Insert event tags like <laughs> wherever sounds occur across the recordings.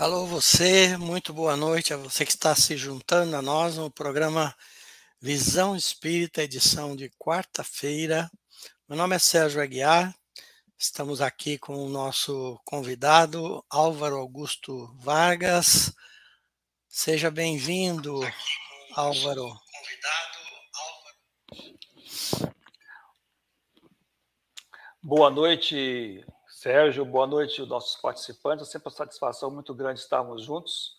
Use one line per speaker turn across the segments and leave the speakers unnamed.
Alô, você, muito boa noite a você que está se juntando a nós no programa Visão Espírita, edição de quarta-feira. Meu nome é Sérgio Aguiar, estamos aqui com o nosso convidado, Álvaro Augusto Vargas. Seja bem-vindo, Álvaro.
Boa noite, Sérgio, boa noite, nossos participantes. É sempre uma satisfação muito grande estarmos juntos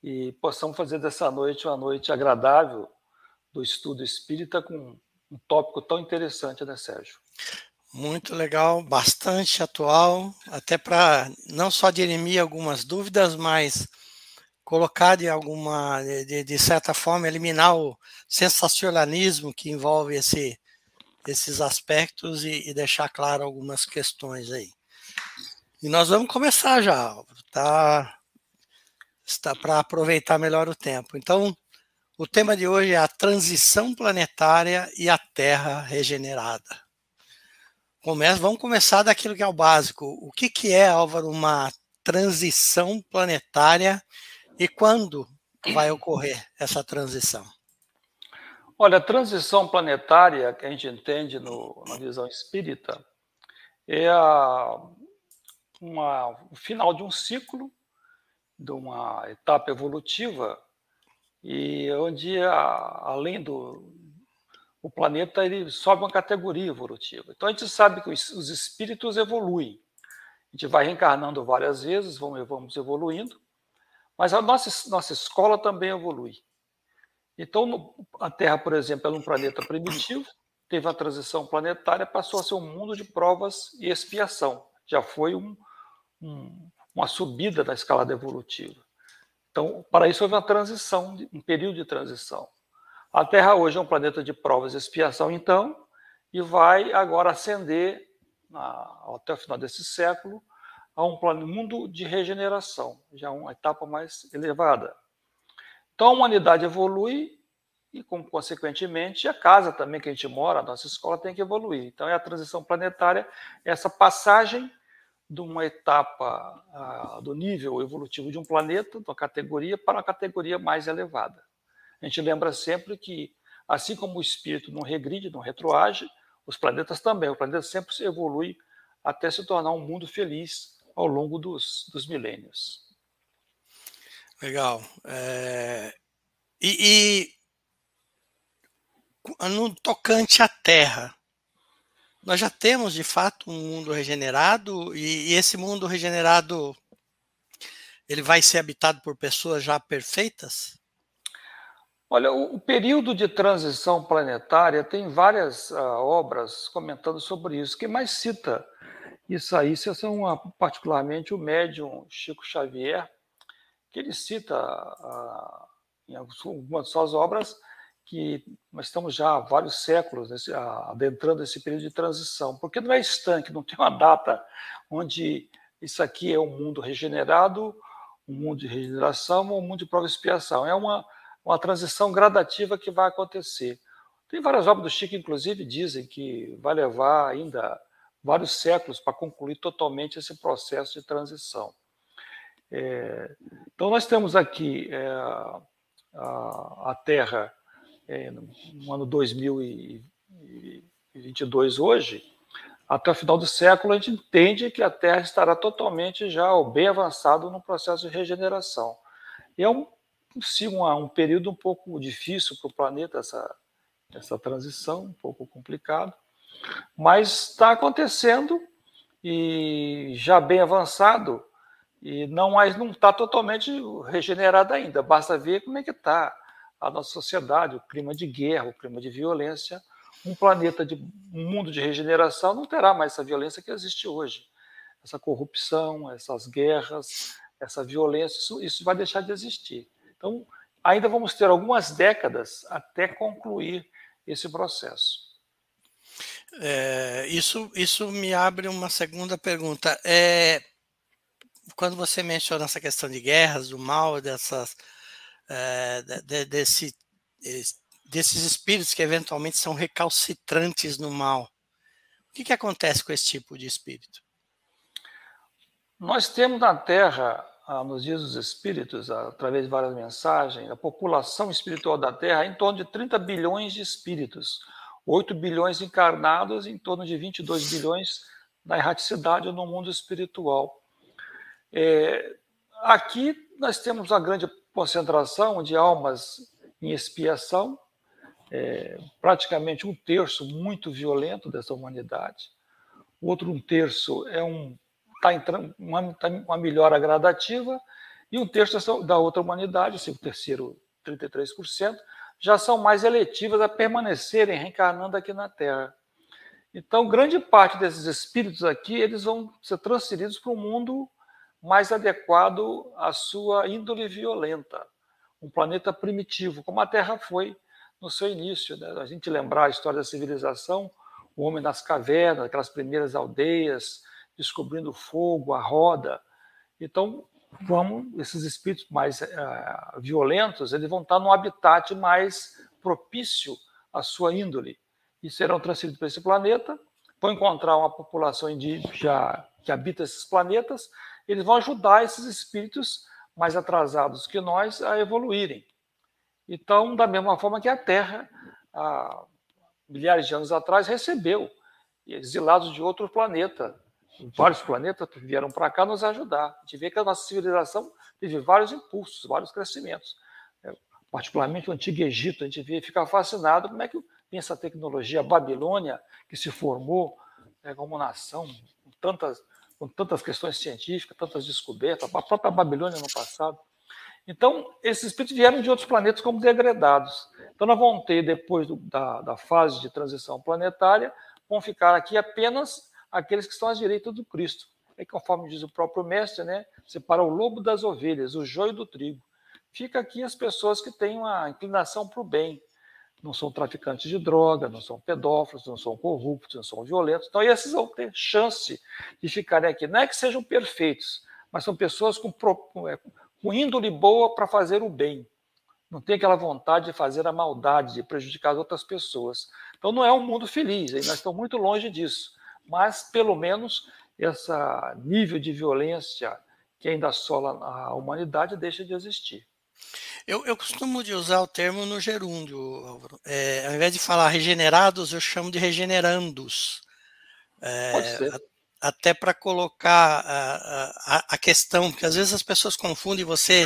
e possamos fazer dessa noite uma noite agradável do estudo espírita com um tópico tão interessante, né, Sérgio?
Muito legal, bastante atual, até para não só dirimir algumas dúvidas, mas colocar de alguma, de, de certa forma, eliminar o sensacionalismo que envolve esse, esses aspectos e, e deixar claro algumas questões aí. E nós vamos começar já, tá? Está para aproveitar melhor o tempo. Então, o tema de hoje é a transição planetária e a Terra regenerada. Começa, vamos começar daquilo que é o básico. O que, que é, Álvaro, uma transição planetária e quando vai ocorrer essa transição?
Olha, a transição planetária que a gente entende no, na visão espírita é a, uma, o final de um ciclo, de uma etapa evolutiva, e onde, a, além do o planeta, ele sobe uma categoria evolutiva. Então, a gente sabe que os, os espíritos evoluem. A gente vai reencarnando várias vezes, vamos, vamos evoluindo, mas a nossa, nossa escola também evolui. Então, a Terra, por exemplo, é um planeta primitivo, teve a transição planetária, passou a ser um mundo de provas e expiação. Já foi um, um, uma subida da escalada evolutiva. Então, para isso houve uma transição, um período de transição. A Terra hoje é um planeta de provas e expiação, então, e vai agora ascender, até o final desse século, a um mundo de regeneração, já uma etapa mais elevada. Então a humanidade evolui e, consequentemente, a casa também que a gente mora, a nossa escola tem que evoluir. Então é a transição planetária, essa passagem de uma etapa uh, do nível evolutivo de um planeta, de uma categoria, para uma categoria mais elevada. A gente lembra sempre que, assim como o espírito não regride, não retroage, os planetas também. O planeta sempre evolui até se tornar um mundo feliz ao longo dos, dos milênios.
Legal. É... E, e, no tocante à Terra, nós já temos de fato um mundo regenerado e, e esse mundo regenerado ele vai ser habitado por pessoas já perfeitas?
Olha, o, período de transição planetária tem várias uh, obras comentando sobre isso. Quem mais cita isso aí, isso é uma, particularmente o médium Chico Xavier, que ele cita ah, em algumas de suas obras que nós estamos já há vários séculos nesse, adentrando esse período de transição, porque não é estanque, não tem uma data onde isso aqui é um mundo regenerado, um mundo de regeneração ou um mundo de prova e expiação. É uma, uma transição gradativa que vai acontecer. Tem várias obras do Chico, inclusive, dizem que vai levar ainda vários séculos para concluir totalmente esse processo de transição. É, então, nós temos aqui é, a, a, Terra é, no ano 2022, hoje, até o final do século, a gente entende que a Terra estará totalmente já bem avançado no processo de regeneração. E é um, um, um período um pouco difícil para o planeta, essa, essa transição, um pouco complicado, mas está acontecendo e já bem avançado e não mais não está totalmente regenerada ainda. Basta ver como é que está a nossa sociedade, o clima de guerra, o clima de violência. Um planeta de um mundo de regeneração não terá mais essa violência que existe hoje, essa corrupção, essas guerras, essa violência, isso, isso vai deixar de existir. Então, ainda vamos ter algumas décadas até concluir esse processo.
É, isso, isso me abre uma segunda pergunta. É, quando você menciona essa questão de guerras, do mal, dessas, é, de, desse, desses espíritos que eventualmente são recalcitrantes no mal, o que, que acontece com esse tipo de espírito?
Nós temos na Terra ah, nos dias dos espíritos, através de várias mensagens, a população espiritual da Terra é em torno de 30 bilhões de espíritos, 8 bilhões encarnados, em torno de 22 bilhões na erraticidade no mundo espiritual. É, aqui nós temos a grande concentração de almas em expiação, é, praticamente um terço muito violento dessa humanidade, o outro um terço é um está uma, tá uma melhora gradativa e um terço da outra humanidade, assim, o terceiro 33%, já são mais eletivas a permanecerem reencarnando aqui na Terra. Então, grande parte desses espíritos aqui, eles vão ser transferidos para um mundo mais adequado à sua índole violenta, um planeta primitivo, como a Terra foi no seu início. Né? A gente lembrar a história da civilização, o homem nas cavernas, aquelas primeiras aldeias, descobrindo o fogo, a roda. Então, vamos, esses espíritos mais uh, violentos, eles vão estar num habitat mais propício à sua índole e serão transferidos para esse planeta, vão encontrar uma população indígena que habita esses planetas, eles vão ajudar esses espíritos mais atrasados que nós a evoluírem. Então, da mesma forma que a Terra, há milhares de anos atrás, recebeu exilados de outro planeta, vários planetas vieram para cá nos ajudar. A gente vê que a nossa civilização teve vários impulsos, vários crescimentos. É, particularmente o Antigo Egito, a gente vê, fica fascinado como é que tem essa tecnologia. Babilônia, que se formou né, como nação, com tantas, com tantas questões científicas, tantas descobertas, a própria Babilônia no passado. Então, esses espíritos vieram de outros planetas como degradados. Então, nós vamos ter, depois do, da, da fase de transição planetária, vão ficar aqui apenas aqueles que estão à direita do Cristo. É conforme diz o próprio mestre, né? Separa o lobo das ovelhas, o joio do trigo. Fica aqui as pessoas que têm uma inclinação para o bem. Não são traficantes de droga, não são pedófilos, não são corruptos, não são violentos. Então, esses vão ter chance de ficarem aqui. Não é que sejam perfeitos, mas são pessoas com, é, com índole boa para fazer o bem. Não tem aquela vontade de fazer a maldade, de prejudicar as outras pessoas. Então, não é um mundo feliz, nós estamos muito longe disso mas pelo menos esse nível de violência que ainda assola a humanidade deixa de existir.
Eu, eu costumo de usar o termo no gerúndio, Álvaro. É, ao invés de falar regenerados, eu chamo de regenerandos. É, ser. até para colocar a, a, a, questão, porque às vezes as pessoas confundem, você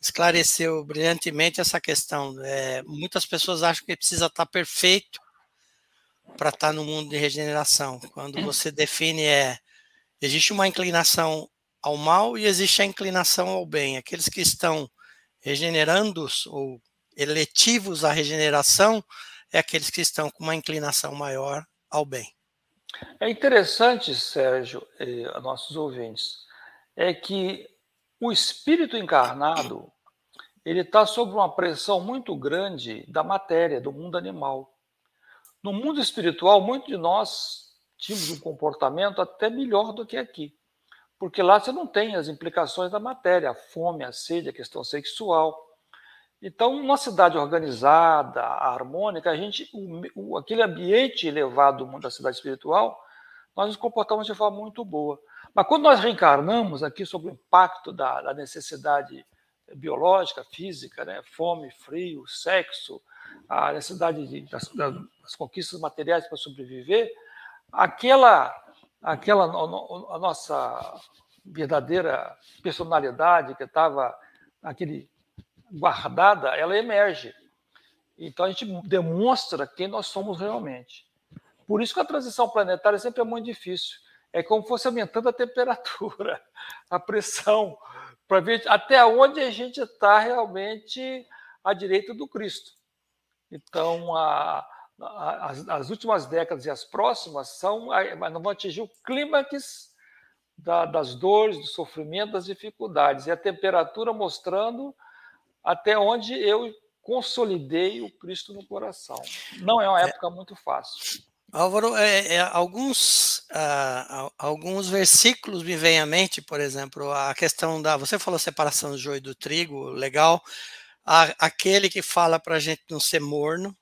esclareceu brilhantemente essa questão. É, muitas pessoas acham que precisa estar perfeito para estar tá no mundo de regeneração. Quando é. você define é existe uma inclinação ao mal e existe a inclinação ao bem. Aqueles que estão regenerando ou eletivos à regeneração é aqueles que estão com uma inclinação maior ao bem.
É interessante, Sérgio, e nossos ouvintes, é que o espírito encarnado ele está sob uma pressão muito grande da matéria, do mundo animal. No mundo espiritual, muitos de nós tínhamos um comportamento até melhor do que aqui. Porque lá você não tem as implicações da matéria, a fome, a sede, a questão sexual. Então, uma cidade organizada, harmônica, a gente, o, o, aquele ambiente elevado da cidade espiritual, nós nos comportamos de forma muito boa. Mas quando nós reencarnamos aqui sob o impacto da, da necessidade biológica, física, né? fome, frio, sexo, a necessidade de, das, das conquistas materiais para sobreviver, aquela, aquela a nossa verdadeira personalidade que estava aquele guardada, ela emerge. Então a gente demonstra quem nós somos realmente. Por isso que a transição planetária sempre é muito difícil. É como se fosse aumentando a temperatura, <laughs> a pressão, para ver até onde a gente está realmente à direita do Cristo. Então, a, as, as, últimas décadas e as próximas são, não vão atingir o clímax da, das dores, do sofrimento, das dificuldades, e a temperatura mostrando até onde eu consolidei o Cristo no coração. Não é uma é. época é. muito fácil.
Álvaro, é, é, alguns, uh, alguns versículos me vêm à mente, por exemplo, a questão da. Você falou separação do joio do trigo, legal a, aquele que fala para a gente não ser morno,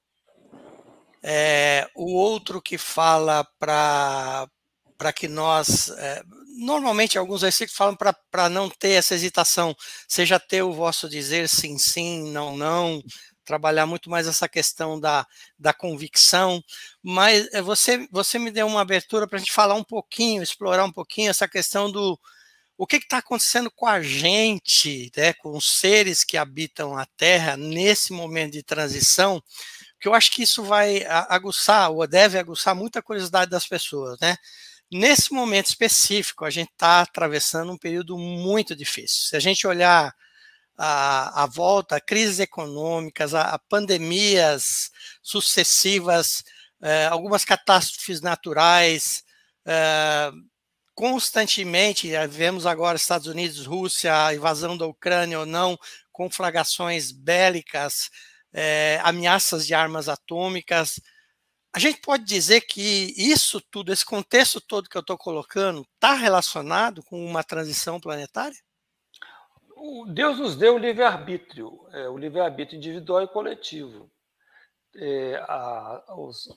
é, o outro que fala para que nós é, normalmente alguns versículos falam para não ter essa hesitação, seja ter o vosso dizer sim, sim, não, não, trabalhar muito mais essa questão da, da convicção, mas eh, você, você me deu uma abertura para a gente falar um pouquinho, explorar um pouquinho essa questão do o que está acontecendo com a gente, né, com os seres que habitam a Terra nesse momento de transição, que eu acho que isso vai aguçar, ou deve aguçar muita curiosidade das pessoas, né? Nesse momento específico, a gente está atravessando um período muito difícil. Se a gente olhar a, a volta, a crises econômicas, a, a pandemias sucessivas, eh, algumas catástrofes naturais, eh, constantemente, eh, vemos agora Estados Unidos, Rússia, a invasão da Ucrânia ou não, conflagrações bélicas, ameaças de armas atômicas, a gente pode dizer que isso tudo, esse contexto todo que eu estou colocando, está relacionado com uma transição planetária?
Deus nos deu o livre-arbítrio, é, o livre-arbítrio individual e coletivo. É, a, os,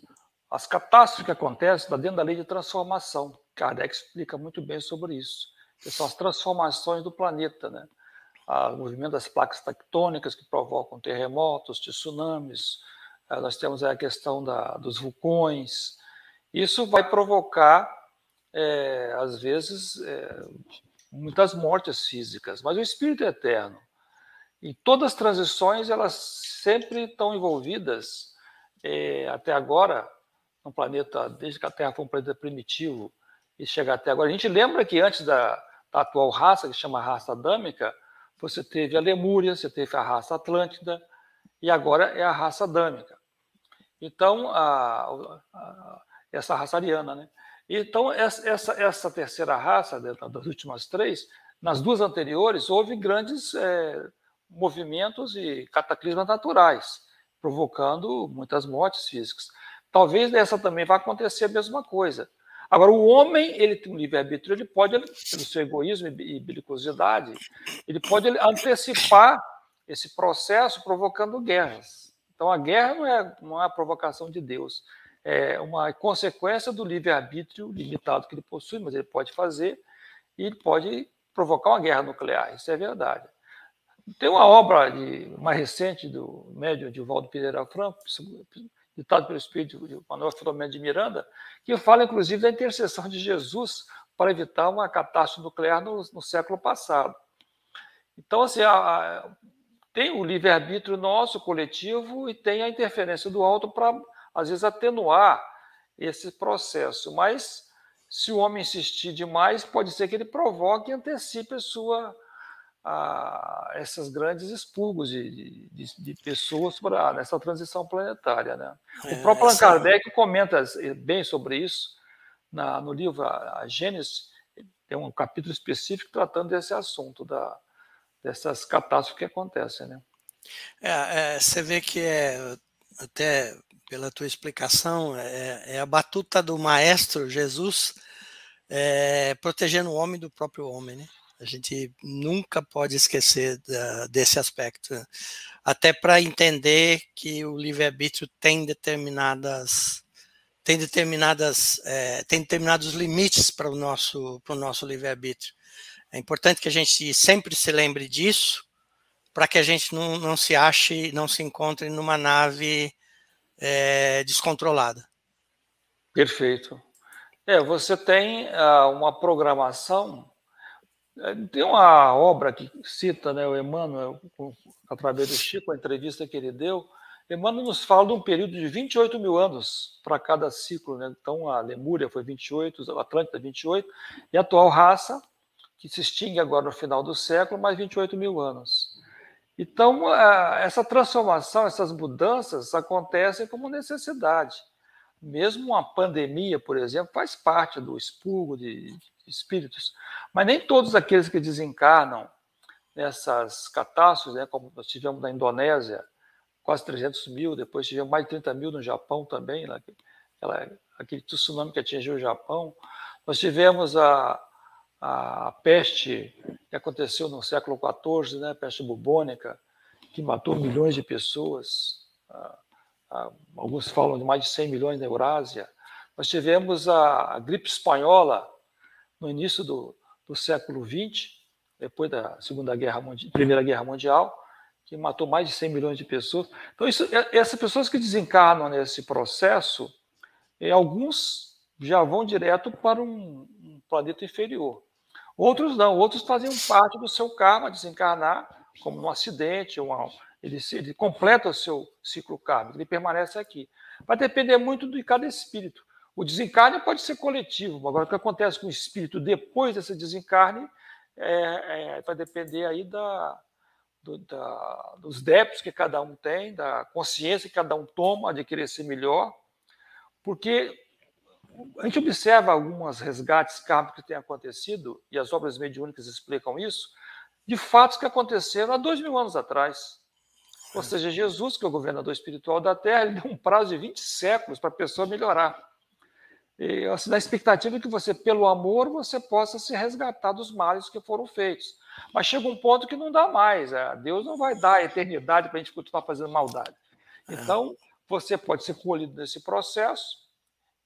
as catástrofes que acontecem está dentro da lei de transformação. Kardec explica muito bem sobre isso. Que são as transformações do planeta, né? O movimento das placas tectônicas que provocam terremotos, tsunamis, eh, nós temos a questão da, dos vulcões. Isso vai provocar, é, às vezes, é, muitas mortes físicas, mas o espírito é eterno. E todas as transições, elas sempre estão envolvidas, é, até agora, no planeta, desde que a Terra foi um planeta primitivo e chega até agora. A gente lembra que antes da, da atual raça, que chama raça adâmica, você teve a Lemúria, você teve a raça Atlântida, e agora é a raça adâmica. Então, a, a, essa raça ariana, né? Então, essa, essa, terceira raça, das últimas três, nas duas anteriores, houve grandes é, movimentos e cataclismas naturais, provocando muitas mortes físicas. Talvez nessa também vá acontecer a mesma coisa. Agora, o homem, ele tem um livre-arbítrio, ele pode, pelo seu egoísmo e belicosidade, ele pode antecipar esse processo provocando guerras. Então, a guerra não é, é a provocação de Deus, é uma consequência do livre-arbítrio limitado que ele possui, mas ele pode fazer e ele pode provocar uma guerra nuclear, isso é verdade. Tem uma obra de, mais recente do médium de Valdo Pereira Franco, ditado pelo espírito de Manuel Filomeno de Miranda, que fala, inclusive, da intercessão de Jesus para evitar uma catástrofe nuclear no, no século passado. Então, assim, a, a, tem o livre-arbítrio nosso, coletivo, e tem a interferência do alto para, às vezes, atenuar esse processo. Mas, se o homem insistir demais, pode ser que ele provoque e antecipe a sua, a, essas grandes expurgos de, de, de pessoas pra, nessa transição planetária. Né? O próprio Allan Kardec comenta bem sobre isso na, no livro A Gênesis, tem um capítulo específico tratando desse assunto da dessas catástrofes que acontecem, né?
É, é, você vê que é até pela tua explicação é, é a batuta do maestro Jesus é, protegendo o homem do próprio homem, né? A gente nunca pode esquecer da, desse aspecto, né? até para entender que o livre-arbítrio tem determinadas tem determinadas é, tem determinados limites para o nosso para o nosso livre-arbítrio. É importante que a gente sempre se lembre disso, para que a gente não, não se ache, não se encontre numa nave é, descontrolada.
Perfeito. É, você tem uh, uma programação. É, tem uma obra que cita né, o Emmanuel, através do Chico, a entrevista que ele deu. Emmanuel nos fala de um período de 28 mil anos para cada ciclo. Né? Então, a Lemúria foi 28, a Atlântida 28, e a atual raça que se extingue agora no final do século, mais 28 mil anos. Então, essa transformação, essas mudanças acontecem como necessidade. Mesmo uma pandemia, por exemplo, faz parte do expurgo de espíritos, mas nem todos aqueles que desencarnam nessas catástrofes, né, como nós tivemos na Indonésia, quase 300 mil, depois tivemos mais de 30 mil no Japão também, aquela, aquele tsunami que atingiu o Japão. Nós tivemos a, a peste que aconteceu no século XIV, né, a peste bubônica, que matou milhões de pessoas, alguns falam de mais de 100 milhões na Eurásia. Nós tivemos a, gripe espanhola no início do, do século XX, depois da Segunda Guerra Mundial, Primeira Guerra Mundial, que matou mais de 100 milhões de pessoas. Então, isso, é, essas pessoas que desencarnam nesse processo, e alguns já vão direto para um, um planeta inferior. Outros não, outros faziam parte do seu karma desencarnar, como num acidente, uma, ele, ele completa o seu ciclo kármico, ele permanece aqui. Vai depender muito de cada espírito. O desencarne pode ser coletivo, agora o que acontece com o espírito depois desse desencarne é, é, vai depender aí da, do, da, dos débitos que cada um tem, da consciência que cada um toma de querer ser melhor, porque a gente observa alguns resgates kármicos que têm acontecido, e as obras mediúnicas explicam isso, de fatos que aconteceram há dois mil anos atrás. Ou seja, Jesus, que é o governador espiritual da Terra, ele deu um prazo de 20 séculos para a pessoa melhorar. E, assim, na expectativa que você, pelo amor, você possa se resgatar dos males que foram feitos. Mas chega um ponto que não dá mais. É, Deus não vai dar a eternidade para a gente continuar fazendo maldade. Então, você pode ser colhido nesse processo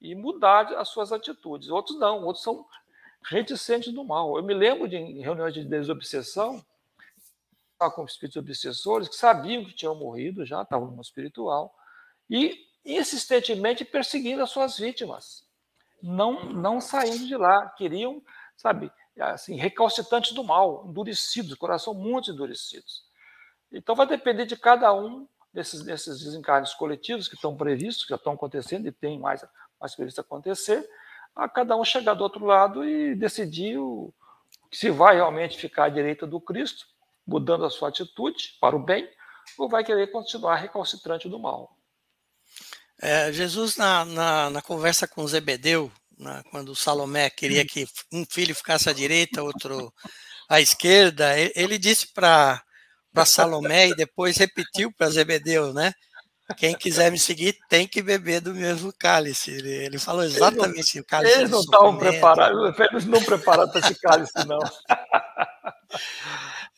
e mudar as suas atitudes. Outros não, outros são reticentes do mal. Eu me lembro de reuniões de desobsessão com espíritos obsessores que sabiam que tinham morrido já, estavam no espiritual, e insistentemente perseguindo as suas vítimas, não, não saindo de lá, queriam, sabe, assim, recalcitrantes do mal, endurecidos, coração muito endurecidos. Então vai depender de cada um desses, desses desencarnes coletivos que estão previstos, que já estão acontecendo e tem mais, mais previsto acontecer, a cada um chegar do outro lado e decidir o, se vai realmente ficar à direita do Cristo, mudando a sua atitude para o bem, ou vai querer continuar recalcitrante do mal.
É, Jesus, na, na, na, conversa com Zebedeu, na, quando Salomé queria que um filho ficasse à direita, outro à esquerda, ele, ele disse para Salomé e depois repetiu para Zebedeu, né? Quem quiser me seguir tem que beber do mesmo cálice. Ele, ele falou exatamente
não,
o cálice.
Eles não estavam preparados, eles não prepararam para esse cálice, não. <laughs>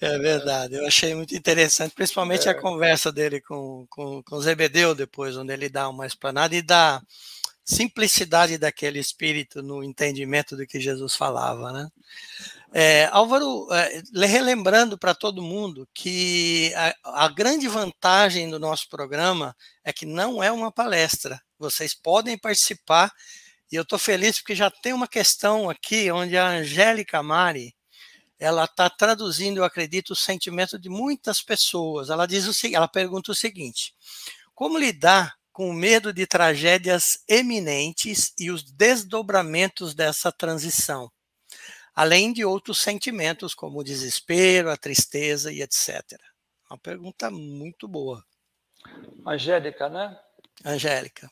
É verdade, eu achei muito interessante, principalmente é. a conversa dele com, com, com Zebedeu depois, onde ele dá uma explanada e dá simplicidade daquele espírito no entendimento do que Jesus falava, né? É, Álvaro, é, relembrando para todo mundo que a, a, grande vantagem do nosso programa é que não é uma palestra. Vocês podem participar e eu estou feliz porque já tem uma questão aqui onde a Angélica Mari ela está traduzindo, eu acredito, o sentimento de muitas pessoas. Ela diz o ela pergunta o seguinte: como lidar com o medo de tragédias eminentes e os desdobramentos dessa transição? além de outros sentimentos como o desespero, a tristeza e etc. Uma pergunta muito boa.
Angélica, né?
Angélica.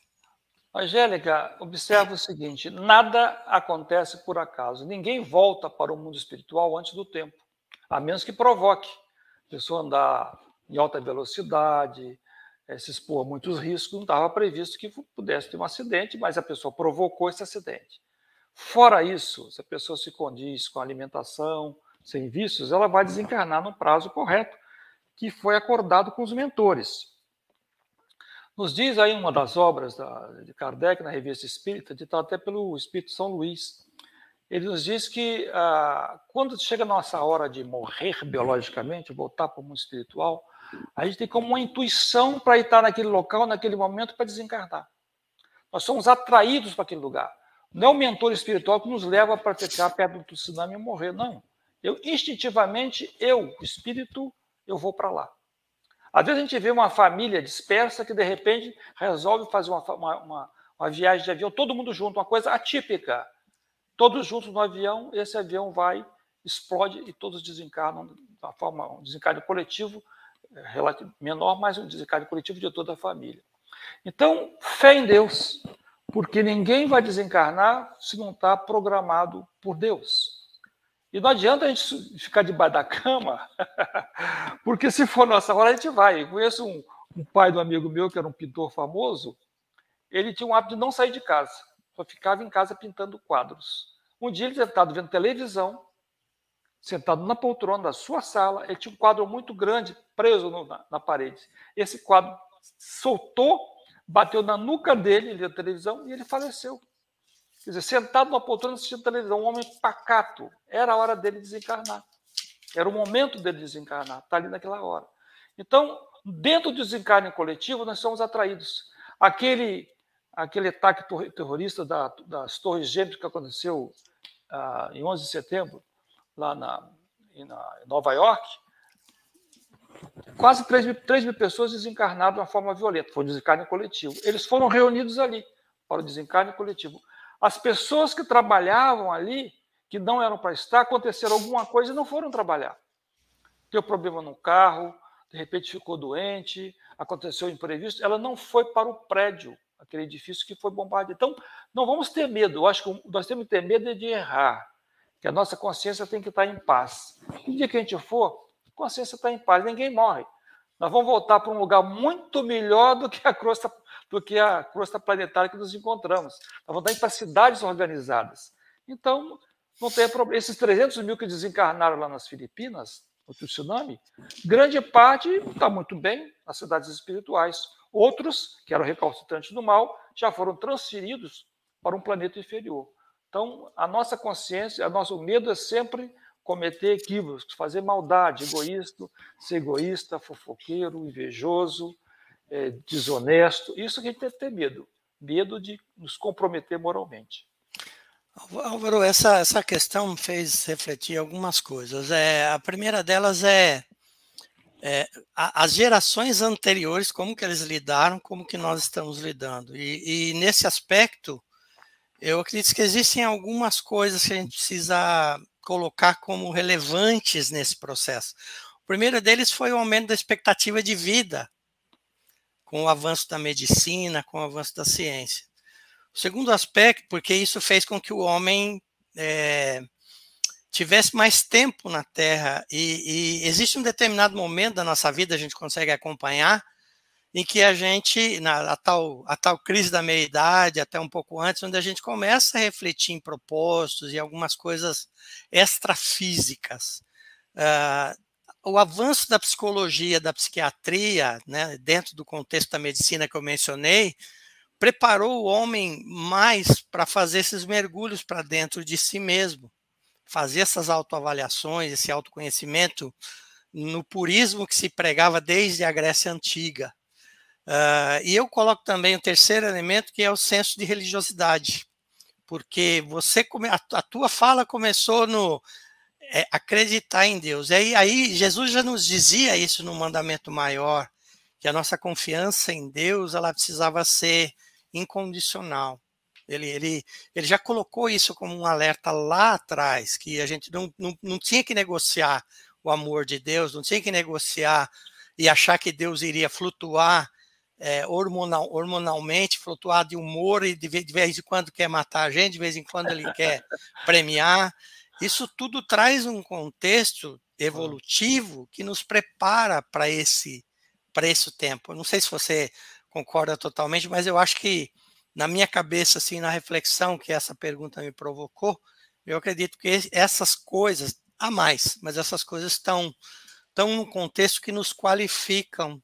Angélica, observa o seguinte: nada acontece por acaso. Ninguém volta para o mundo espiritual antes do tempo, a menos que provoque. A pessoa andar em alta velocidade, eh, se expor a muitos riscos, não estava previsto que pudesse ter um acidente, mas a pessoa provocou esse acidente. Fora isso, se a pessoa se condiz com alimentação, sem vícios, ela vai desencarnar no prazo correto que foi acordado com os mentores. Nos diz aí uma das obras da, de Kardec na Revista Espírita, ditado até pelo Espírito São Luís, ele nos diz que ah, quando chega a nossa hora de morrer biologicamente, voltar para o mundo espiritual, a gente tem como uma intuição para estar naquele local, naquele momento, para desencarnar. Nós somos atraídos para aquele lugar. Não é o mentor espiritual que nos leva para ficar perto do tsunami e morrer, não. Eu, instintivamente, eu, espírito, eu vou para lá. Às vezes a gente vê uma família dispersa que, de repente, resolve fazer uma, uma, uma viagem de avião, todo mundo junto, uma coisa atípica. Todos juntos no avião, esse avião vai, explode e todos desencarnam da forma, um desencarne coletivo é, menor, mas um desencarne coletivo de toda a família. Então, fé em Deus, porque ninguém vai desencarnar se não está programado por Deus. E não adianta a gente ficar debaixo da cama, <laughs> porque se for nossa hora, a gente vai. Eu conheço um, um pai de um amigo meu, que era um pintor famoso, ele tinha um hábito de não sair de casa, só ficava em casa pintando quadros. Um dia ele sentado vendo televisão, sentado na poltrona da sua sala, ele tinha um quadro muito grande preso no, na, na parede. Esse quadro soltou bateu na nuca dele, ele televisão, e ele faleceu. Quer dizer, sentado numa poltrona assistindo televisão, um homem pacato. Era a hora dele desencarnar. Era o momento dele desencarnar, está ali naquela hora. Então, dentro do desencarne coletivo, nós somos atraídos. Aquele, aquele ataque terrorista da, das Torres Gêmeas que aconteceu ah, em 11 de setembro, lá na, na em Nova York, quase 3 mil, 3 mil pessoas desencarnaram de uma forma violenta. Foi um desencarne coletivo. Eles foram reunidos ali para o desencarne coletivo. As pessoas que trabalhavam ali, que não eram para estar, aconteceram alguma coisa e não foram trabalhar. Deu problema no carro, de repente ficou doente, aconteceu um imprevisto, ela não foi para o prédio, aquele edifício que foi bombardeado. Então, não vamos ter medo. Eu acho que nós temos que ter medo de errar, que a nossa consciência tem que estar em paz. No dia que a gente for, a consciência está em paz, ninguém morre. Nós vamos voltar para um lugar muito melhor do que a crosta, do que a crosta planetária que nos encontramos. Nós vamos estar para cidades organizadas. Então, não tem problema. Esses 300 mil que desencarnaram lá nas Filipinas, no tsunami, grande parte está muito bem nas cidades espirituais. Outros, que eram recalcitrantes do mal, já foram transferidos para um planeta inferior. Então, a nossa consciência, o nosso medo é sempre cometer equívocos, fazer maldade, egoísta, ser egoísta, fofoqueiro, invejoso, é, desonesto. Isso que a gente que ter medo. Medo de nos comprometer moralmente.
Álvaro, essa, essa questão fez refletir algumas coisas. É, a primeira delas é, é a, as gerações anteriores, como que eles lidaram, como que nós estamos lidando. E, e, nesse aspecto, eu acredito que existem algumas coisas que a gente precisa colocar como relevantes nesse processo. O primeiro deles foi o aumento da expectativa de vida, com o avanço da medicina, com o avanço da ciência. O segundo aspecto, porque isso fez com que o homem é, tivesse mais tempo na Terra, e, e, existe um determinado momento da nossa vida, a gente consegue acompanhar, em que a gente, na a tal, a tal crise da meia-idade, até um pouco antes, onde a gente começa a refletir em propósitos e algumas coisas extrafísicas. Uh, o avanço da psicologia, da psiquiatria, né, dentro do contexto da medicina que eu mencionei, preparou o homem mais para fazer esses mergulhos para dentro de si mesmo, fazer essas autoavaliações, esse autoconhecimento no purismo que se pregava desde a Grécia Antiga. Uh, e eu coloco também o terceiro elemento, que é o senso de religiosidade, porque você a, tua fala começou no é, acreditar em Deus. E aí, aí Jesus já nos dizia isso no mandamento maior, que a nossa confiança em Deus ela precisava ser incondicional. Ele, ele, ele já colocou isso como um alerta lá atrás, que a gente não, não, não tinha que negociar o amor de Deus, não tinha que negociar e achar que Deus iria flutuar é, hormonal, hormonalmente, flutuar de humor e de, de vez em quando quer matar a gente, de vez em quando ele quer premiar. Isso tudo traz um contexto evolutivo que nos prepara para esse para esse tempo. Eu não sei se você concorda totalmente, mas eu acho que na minha cabeça, assim, na reflexão que essa pergunta me provocou, eu acredito que essas coisas, há mais, mas essas coisas estão, estão num contexto que nos qualificam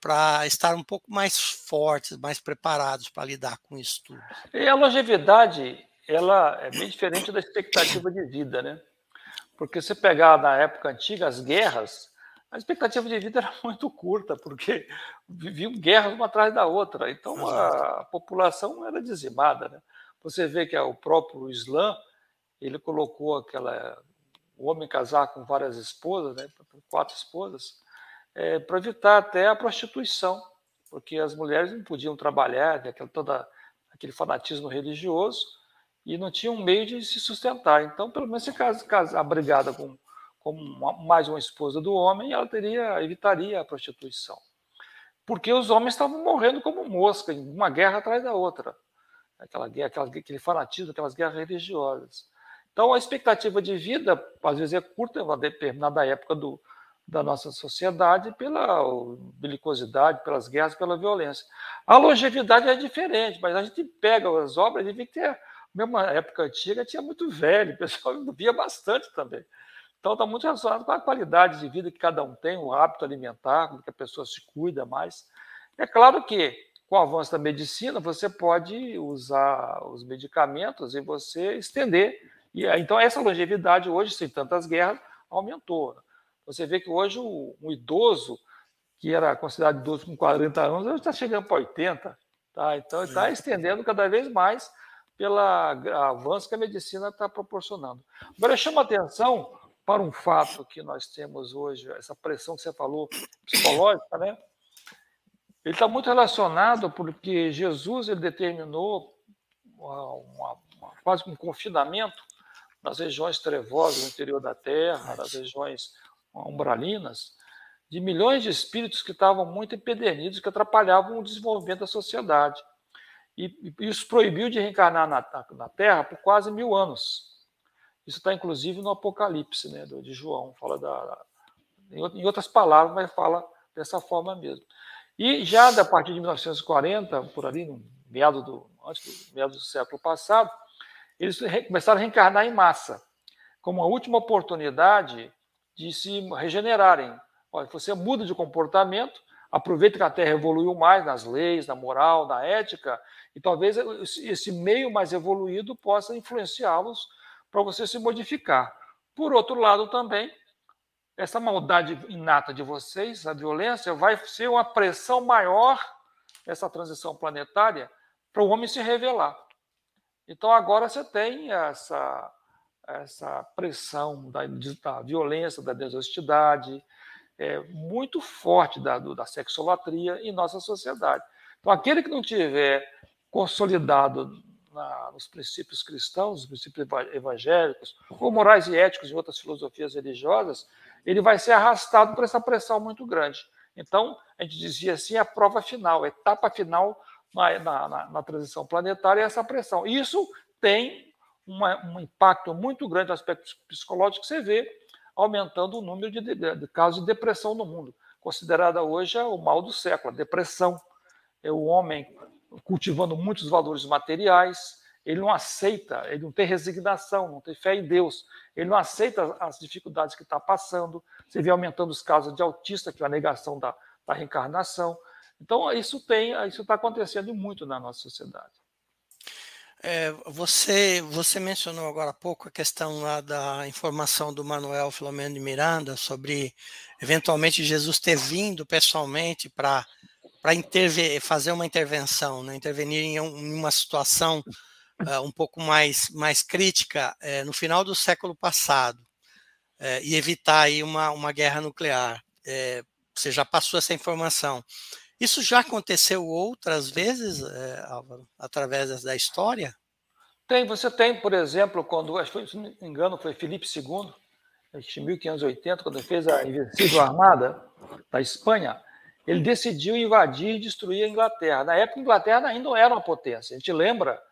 para estar um pouco mais fortes, mais preparados para lidar com isso tudo.
E a longevidade, ela é bem diferente da expectativa de vida, né? Porque se pegar na época antiga as guerras, a expectativa de vida era <laughs> muito curta, porque viviam guerras uma atrás da outra. Então a, população era dizimada. Né? Você vê que o próprio Islã ele colocou aquela o homem casar com várias esposas, né, quatro esposas, é, para evitar até a prostituição, porque as mulheres não podiam trabalhar, aquele, toda, aquele fanatismo religioso, e não tinham meio de se sustentar. Então, pelo menos, se casa, abrigada com como uma, mais uma esposa do homem, ela teria evitaria a prostituição. Porque os homens estavam morrendo como mosca, uma guerra atrás da outra. Aquela aquela, aquele fanatismo, aquelas guerras religiosas. Então, a expectativa de vida, às vezes, é curta, em uma determinada época do, da nossa sociedade, pela belicosidade, pelas guerras, pela violência. A longevidade é diferente, mas a gente pega as obras e vê que tem, mesmo na época antiga, tinha muito velho, o pessoal <laughs> via bastante também. Então, está muito relacionado com a qualidade de vida que cada um tem, o hábito alimentar, como que a pessoa se cuida mais. É claro que com o avanço da medicina, você pode usar os medicamentos e você estender. E, então, essa longevidade hoje, sem tantas guerras, aumentou. Você vê que hoje um idoso, que era considerado idoso com 40 anos, hoje está chegando para 80. Tá? Então, está estendendo cada vez mais pelo avanço que a medicina está proporcionando. Agora, chama atenção para um fato que nós temos hoje, essa pressão que você falou, psicológica, né? Ele está muito relacionado porque Jesus ele determinou uma, uma, quase um confinamento nas regiões trevosas do interior da terra, nas regiões umbralinas, de milhões de espíritos que estavam muito empedernidos, que atrapalhavam o desenvolvimento da sociedade. E, isso proibiu de reencarnar na, na, na Terra por quase mil anos. Isso está inclusive no Apocalipse, né, de João, fala da, em outras palavras, mas fala dessa forma mesmo. E já da partir de 1940, por ali, no meado do, antes do meado do século passado, eles começaram a reencarnar em massa, como a última oportunidade de se regenerarem. Olha, você muda de comportamento, aproveita que a Terra evoluiu mais nas leis, na moral, na ética, e talvez esse meio mais evoluído possa influenciá-los para você se modificar. Por outro lado, também, essa maldade inata de vocês, a violência, vai ser uma pressão maior, essa transição planetária, para o homem se revelar. Então, agora você tem essa, essa pressão da, da violência, da desonestidade, é, muito forte da, da sexolatria em nossa sociedade. Então, aquele que não tiver consolidado na, nos princípios cristãos, nos princípios evangélicos, ou morais e éticos em outras filosofias religiosas, ele vai ser arrastado por essa pressão muito grande. Então, a gente dizia assim, a prova final, a etapa final na, na, na transição planetária é essa pressão. Isso tem uma, um impacto muito grande no aspecto psicológico que você vê aumentando o número de, de, de casos de depressão no mundo, considerada hoje o mal do século, a depressão. É o homem cultivando muitos valores materiais, ele não aceita, ele não tem resignação, não tem fé em Deus, ele não aceita as dificuldades que está passando. Você vê aumentando os casos de autista, que é a negação da, da reencarnação. Então, isso tem, isso está acontecendo muito na nossa sociedade.
É, você, você mencionou agora há pouco a questão lá da informação do Manuel Filomeno de Miranda sobre eventualmente Jesus ter vindo pessoalmente para fazer uma intervenção, né, intervenir em, um, em uma situação uh, um pouco mais, mais crítica uh, no final do século passado uh, e evitar aí uma, uma guerra nuclear. você já passou essa informação. Isso já aconteceu outras vezes, é, Álvaro, através da história?
Tem, você tem, por exemplo, quando, acho que, se não me engano, foi Felipe II, em 1580, quando ele fez a Invencível Armada da Espanha, ele decidiu invadir e destruir a Inglaterra. Na época, a Inglaterra ainda não era uma potência. A gente lembra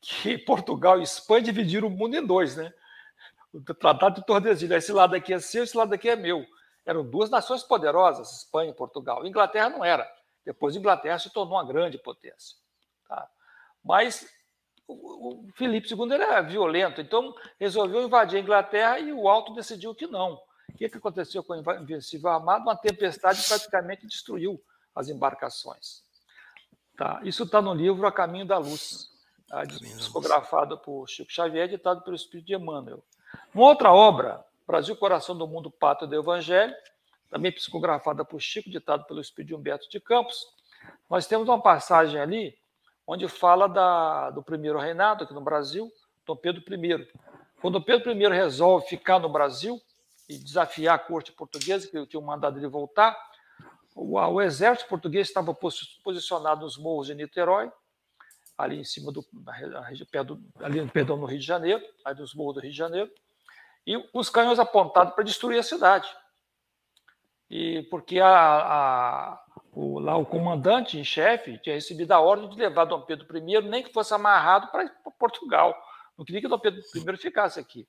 que <laughs> Portugal e Espanha dividiram o mundo em dois, né? O Tratado de Tordesilhas, esse lado aqui é seu, esse lado aqui é meu. Eram duas nações poderosas, Espanha e Portugal. A Inglaterra não era. Depois, a Inglaterra se tornou uma grande potência. Tá? Mas o, o Filipe II era violento, então resolveu invadir a Inglaterra e o Alto decidiu que não. O que, que aconteceu com o Invencível Armado? Uma tempestade praticamente destruiu as embarcações. Tá? Isso está no livro A Caminho da Luz, tá? discografado por Chico Xavier, editado pelo Espírito de Emmanuel. Uma outra obra, Brasil, Coração do Mundo, Pátria do Evangelho, também psicografada por Chico, ditado pelo Espírito de Humberto de Campos. Nós temos uma passagem ali onde fala da, do primeiro reinado aqui no Brasil, Dom Pedro I. Quando Pedro I resolve ficar no Brasil e desafiar a corte portuguesa, que tinha mandado ele voltar, o, o exército português estava posicionado nos morros de Niterói, ali em cima do, ali, perdão, no Rio de Janeiro, ali nos morros do Rio de Janeiro, e os canhões apontados para destruir a cidade e porque a, a, o, lá o comandante em chefe tinha recebido a ordem de levar Dom Pedro I, nem que fosse amarrado para Portugal. Não queria que Dom Pedro I ficasse aqui.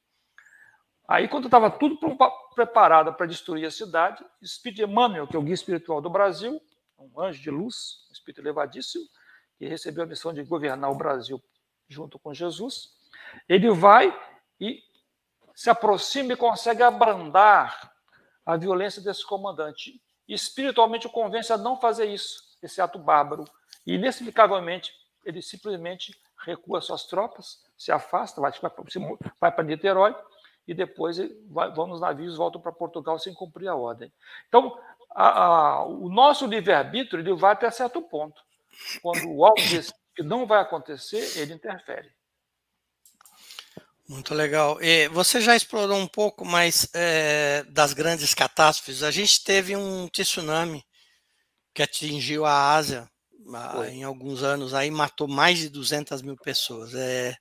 Aí, quando estava tudo preparado para destruir a cidade, Espírito Emmanuel, que é o guia espiritual do Brasil, um anjo de luz, um espírito elevadíssimo, que recebeu a missão de governar o Brasil junto com Jesus, ele vai e se aproxima e consegue abrandar a violência desse comandante. Espiritualmente o convence a não fazer isso, esse ato bárbaro. E, inexplicavelmente, ele simplesmente recua suas tropas, se afasta, vai, vai para Niterói e depois vai, vão nos navios voltam para Portugal sem cumprir a ordem. Então, a, a, o nosso livre-arbítrio ele vai até certo ponto. Quando o algo diz que não vai acontecer, ele interfere.
Muito legal. E você já explorou um pouco mais é, das grandes catástrofes. A gente teve um tsunami que atingiu a Ásia em alguns anos, aí matou mais de 200 mil pessoas. É,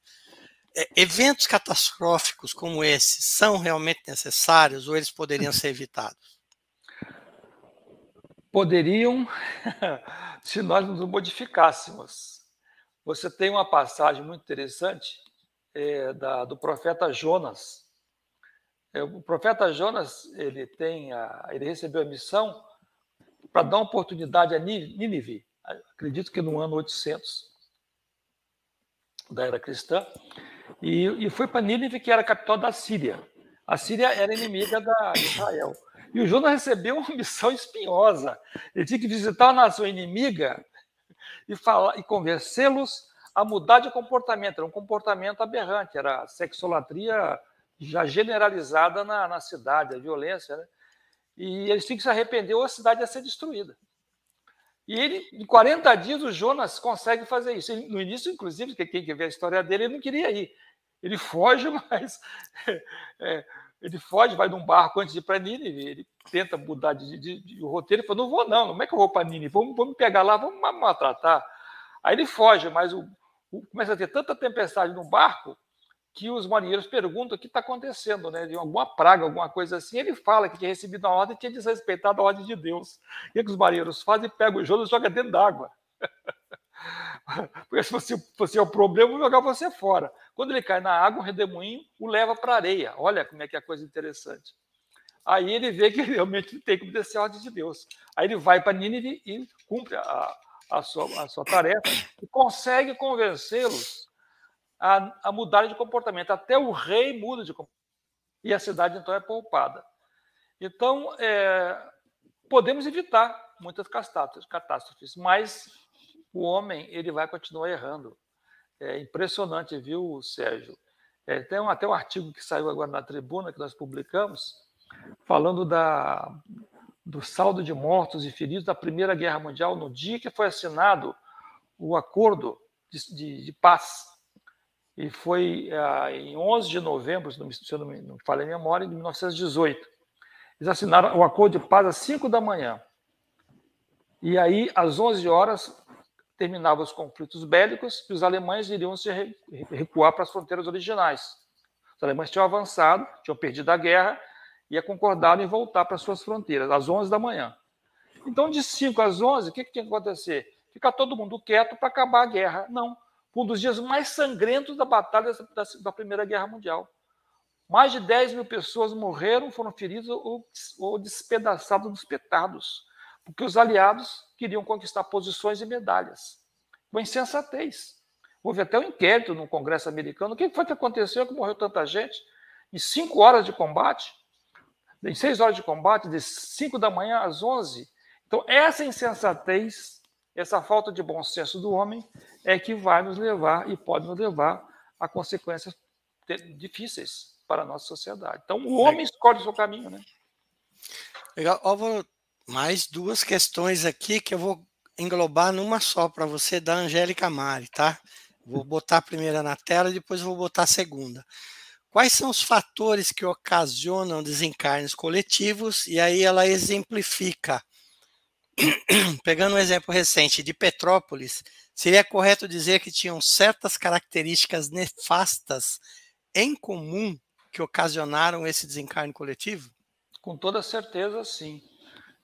é, eventos catastróficos como esses são realmente necessários ou eles poderiam ser evitados?
Poderiam, <laughs> se nós nos modificássemos. Você tem uma passagem muito interessante é, da, do profeta Jonas. É, o profeta Jonas ele tem a, ele recebeu a missão para dar uma oportunidade a Nínive, acredito que no ano 800 da era cristã, e, e foi para Nínive, que era a capital da Síria. A Síria era inimiga da Israel. E o Jonas recebeu uma missão espinhosa. Ele tinha que visitar a nação inimiga e falar e convencê-los a mudar de comportamento. Era um comportamento aberrante, era a sexolatria já generalizada na, na cidade, a violência. Né? E eles tinham que se arrepender ou a cidade ia ser destruída. E ele, em 40 dias, o Jonas consegue fazer isso. Ele, no início, inclusive, quem quer ver a história dele, ele não queria ir. Ele foge, <laughs> mas é, ele foge, vai num barco antes de ir para Nínive, ele tenta mudar de, de, de, de roteiro, ele fala, não vou não, como é que eu vou para Nínive? Vamos, vamos pegar lá, vamos maltratar. Aí ele foge, mas o, começa a ter tanta tempestade no barco que os marinheiros perguntam o que está acontecendo, né? De alguma praga, alguma coisa assim. Ele fala que tinha recebido a ordem e tinha desrespeitado a ordem de Deus. E o que os marinheiros fazem? Pegam o Jonas e jogam dentro d'água. <laughs> Porque se você, você é o problema, vou jogar você fora. Quando ele cai na água, o redemoinho o leva para a areia. Olha como é que é a coisa interessante. Aí ele vê que <laughs> realmente tem que obedecer a ordem de Deus. Aí ele vai para Nínive e cumpre a, a sua, a sua tarefa e consegue convencê-los a, a mudarem de comportamento. Até o rei muda de comportamento. E a cidade, então, é poupada. Então, é, podemos evitar muitas catástrofes, mas o homem ele vai continuar errando. É impressionante, viu, Sérgio? É, tem um, até um artigo que saiu agora na tribuna, que nós publicamos, falando da, do saldo de mortos e feridos da Primeira Guerra Mundial no dia que foi assinado o acordo de, de, de paz. E foi ah, em 11 de novembro, se eu não me, não falei a memória, de 1918. Eles assinaram o acordo de paz às 5 da manhã. E aí, às 11 horas, terminavam os conflitos bélicos e os alemães iriam se recuar para as fronteiras originais. Os alemães tinham avançado, tinham perdido a guerra e concordaram em voltar para suas fronteiras, às 11 da manhã. Então, de 5 às 11, o que, que tinha que acontecer? Ficar todo mundo quieto para acabar a guerra. Não. Um dos dias mais sangrentos da batalha da, da, Primeira Guerra Mundial. Mais de 10 mil pessoas morreram, foram feridas ou, ou despedaçadas nos petardos, porque os aliados queriam conquistar posições e medalhas. Uma insensatez. Houve até um inquérito no Congresso americano. O que foi que aconteceu que morreu tanta gente? Em cinco horas de combate, em seis horas de combate, de 5 da manhã às 11. Então, essa insensatez, essa falta de bom senso do homem é que vai nos levar e pode nos levar a consequências difíceis para a nossa sociedade. Então, o homem escolhe o seu caminho, né?
Legal. Álvaro, mais duas questões aqui que eu vou englobar numa só para você, da Angélica Mari, tá? Vou botar a primeira na tela e depois vou botar a segunda. Quais são os fatores que ocasionam desencarnes coletivos? E aí ela exemplifica. <clears throat> Pegando um exemplo recente de Petrópolis, seria correto dizer que tinham certas características nefastas em comum que ocasionaram esse desencarne coletivo?
Com toda certeza, sim.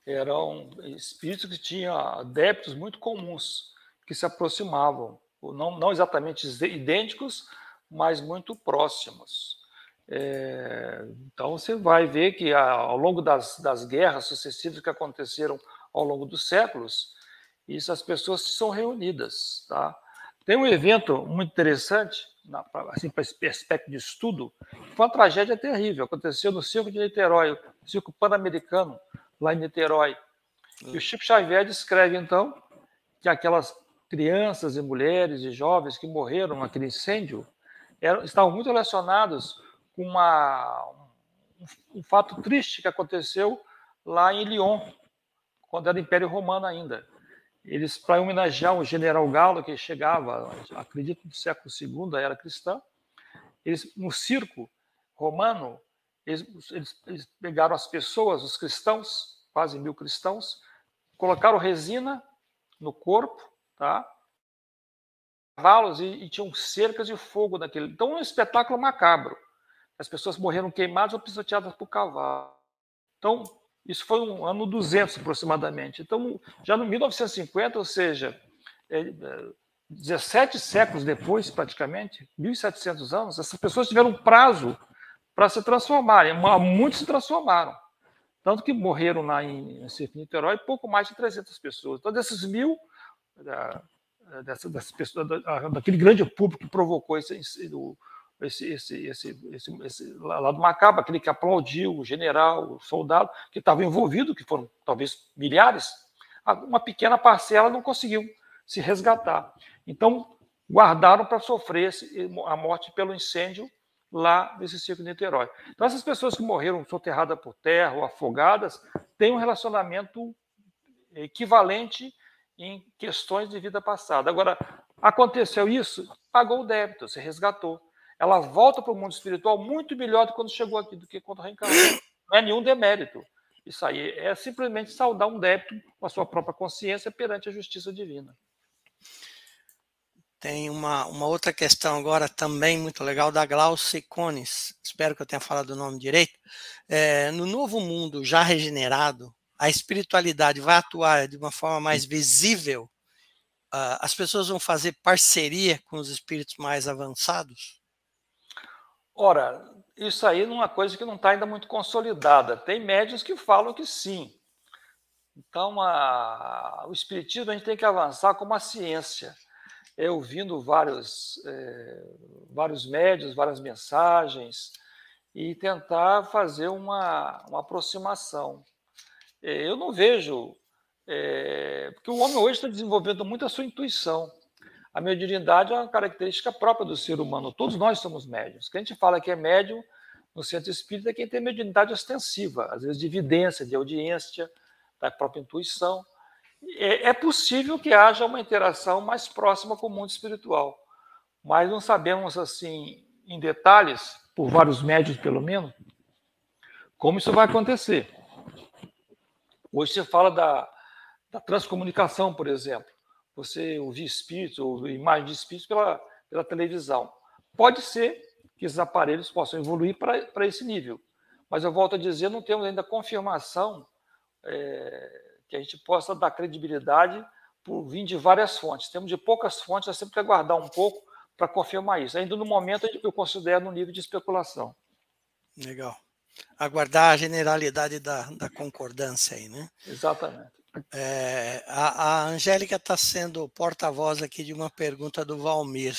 Eram espíritos que tinham adeptos muito comuns, que se aproximavam, não, não exatamente idênticos, mas muito próximos. É, então você vai ver que ao longo das, das guerras sucessivas que aconteceram ao longo dos séculos, isso as pessoas são reunidas. Tá? Tem um evento muito interessante, na, assim, para esse aspecto de estudo, foi uma tragédia terrível. Aconteceu no Circo de Niterói, o Circo Pan-Americano, lá em Niterói. E o Chico Xavier descreve, então, que aquelas crianças e mulheres e jovens que morreram naquele incêndio eram, estavam muito relacionados uma, um, um fato triste que aconteceu lá em Lyon, quando era Império Romano ainda. Eles, para homenagear o general Galo, que chegava, acredito, no século II, da era cristã, eles, no circo romano, eles, eles, eles pegaram as pessoas, os cristãos, quase mil cristãos, colocaram resina no corpo, tá? cavalos e, e, tinham cercas de fogo naquele. Então, um espetáculo macabro. As pessoas morreram queimadas ou pisoteadas por cavalo. Então, isso foi um ano 200 aproximadamente. Então, já no 1950, ou seja, é, 17 séculos depois, praticamente, 1.700 anos, essas pessoas tiveram um prazo para se transformarem. Muitos se transformaram. Tanto que morreram lá em, em Niterói pouco mais de 300 pessoas. Então, desses mil, dessa, dessas pessoas, daquele grande público que provocou esse, esse, esse, esse, esse, esse lado macabro, aquele que aplaudiu o general, o soldado, que estava envolvido, que foram talvez milhares, uma pequena parcela não conseguiu se resgatar. Então, guardaram para sofrer a morte pelo incêndio lá nesse circo de Niterói. Então, essas pessoas que morreram soterradas por terra ou afogadas têm um relacionamento equivalente em questões de vida passada. Agora, aconteceu isso, pagou o débito, se resgatou. Ela volta para o mundo espiritual muito melhor do que quando chegou aqui, do que quando reencarnou. Não é nenhum demérito. Isso aí é simplesmente saldar um débito com a sua própria consciência perante a justiça divina.
Tem uma, uma outra questão agora também muito legal da Glaucia Cones. Espero que eu tenha falado o nome direito. É, no novo mundo já regenerado, a espiritualidade vai atuar de uma forma mais visível? Uh, as pessoas vão fazer parceria com os espíritos mais avançados?
Ora, isso aí é uma coisa que não está ainda muito consolidada. Tem médios que falam que sim. Então, a, o espiritismo a gente tem que avançar como a ciência. Eu ouvindo vários, é, vários médios, várias mensagens, e tentar fazer uma, uma aproximação. É, eu não vejo. É, porque o homem hoje está desenvolvendo muito a sua intuição. A mediunidade é uma característica própria do ser humano. Todos nós somos médios. Quem a gente fala que é médium no centro espírita é quem tem mediunidade ostensiva, às vezes de evidência, de audiência, da própria intuição. É, é possível que haja uma interação mais próxima com o mundo espiritual, mas não sabemos assim em detalhes, por vários médios pelo menos, como isso vai acontecer. Hoje você fala da, da transcomunicação, por exemplo. Você ouvir espíritos ou imagem de espíritos pela, pela televisão. Pode ser que esses aparelhos possam evoluir para esse nível. Mas eu volto a dizer, não temos ainda confirmação é, que a gente possa dar credibilidade por vir de várias fontes. Temos de poucas fontes, nós temos que aguardar um pouco para confirmar isso. Ainda no momento eu considero no nível de especulação.
Legal aguardar a generalidade da, da concordância aí, né?
Exatamente.
É, a, a Angélica está sendo porta-voz aqui de uma pergunta do Valmir.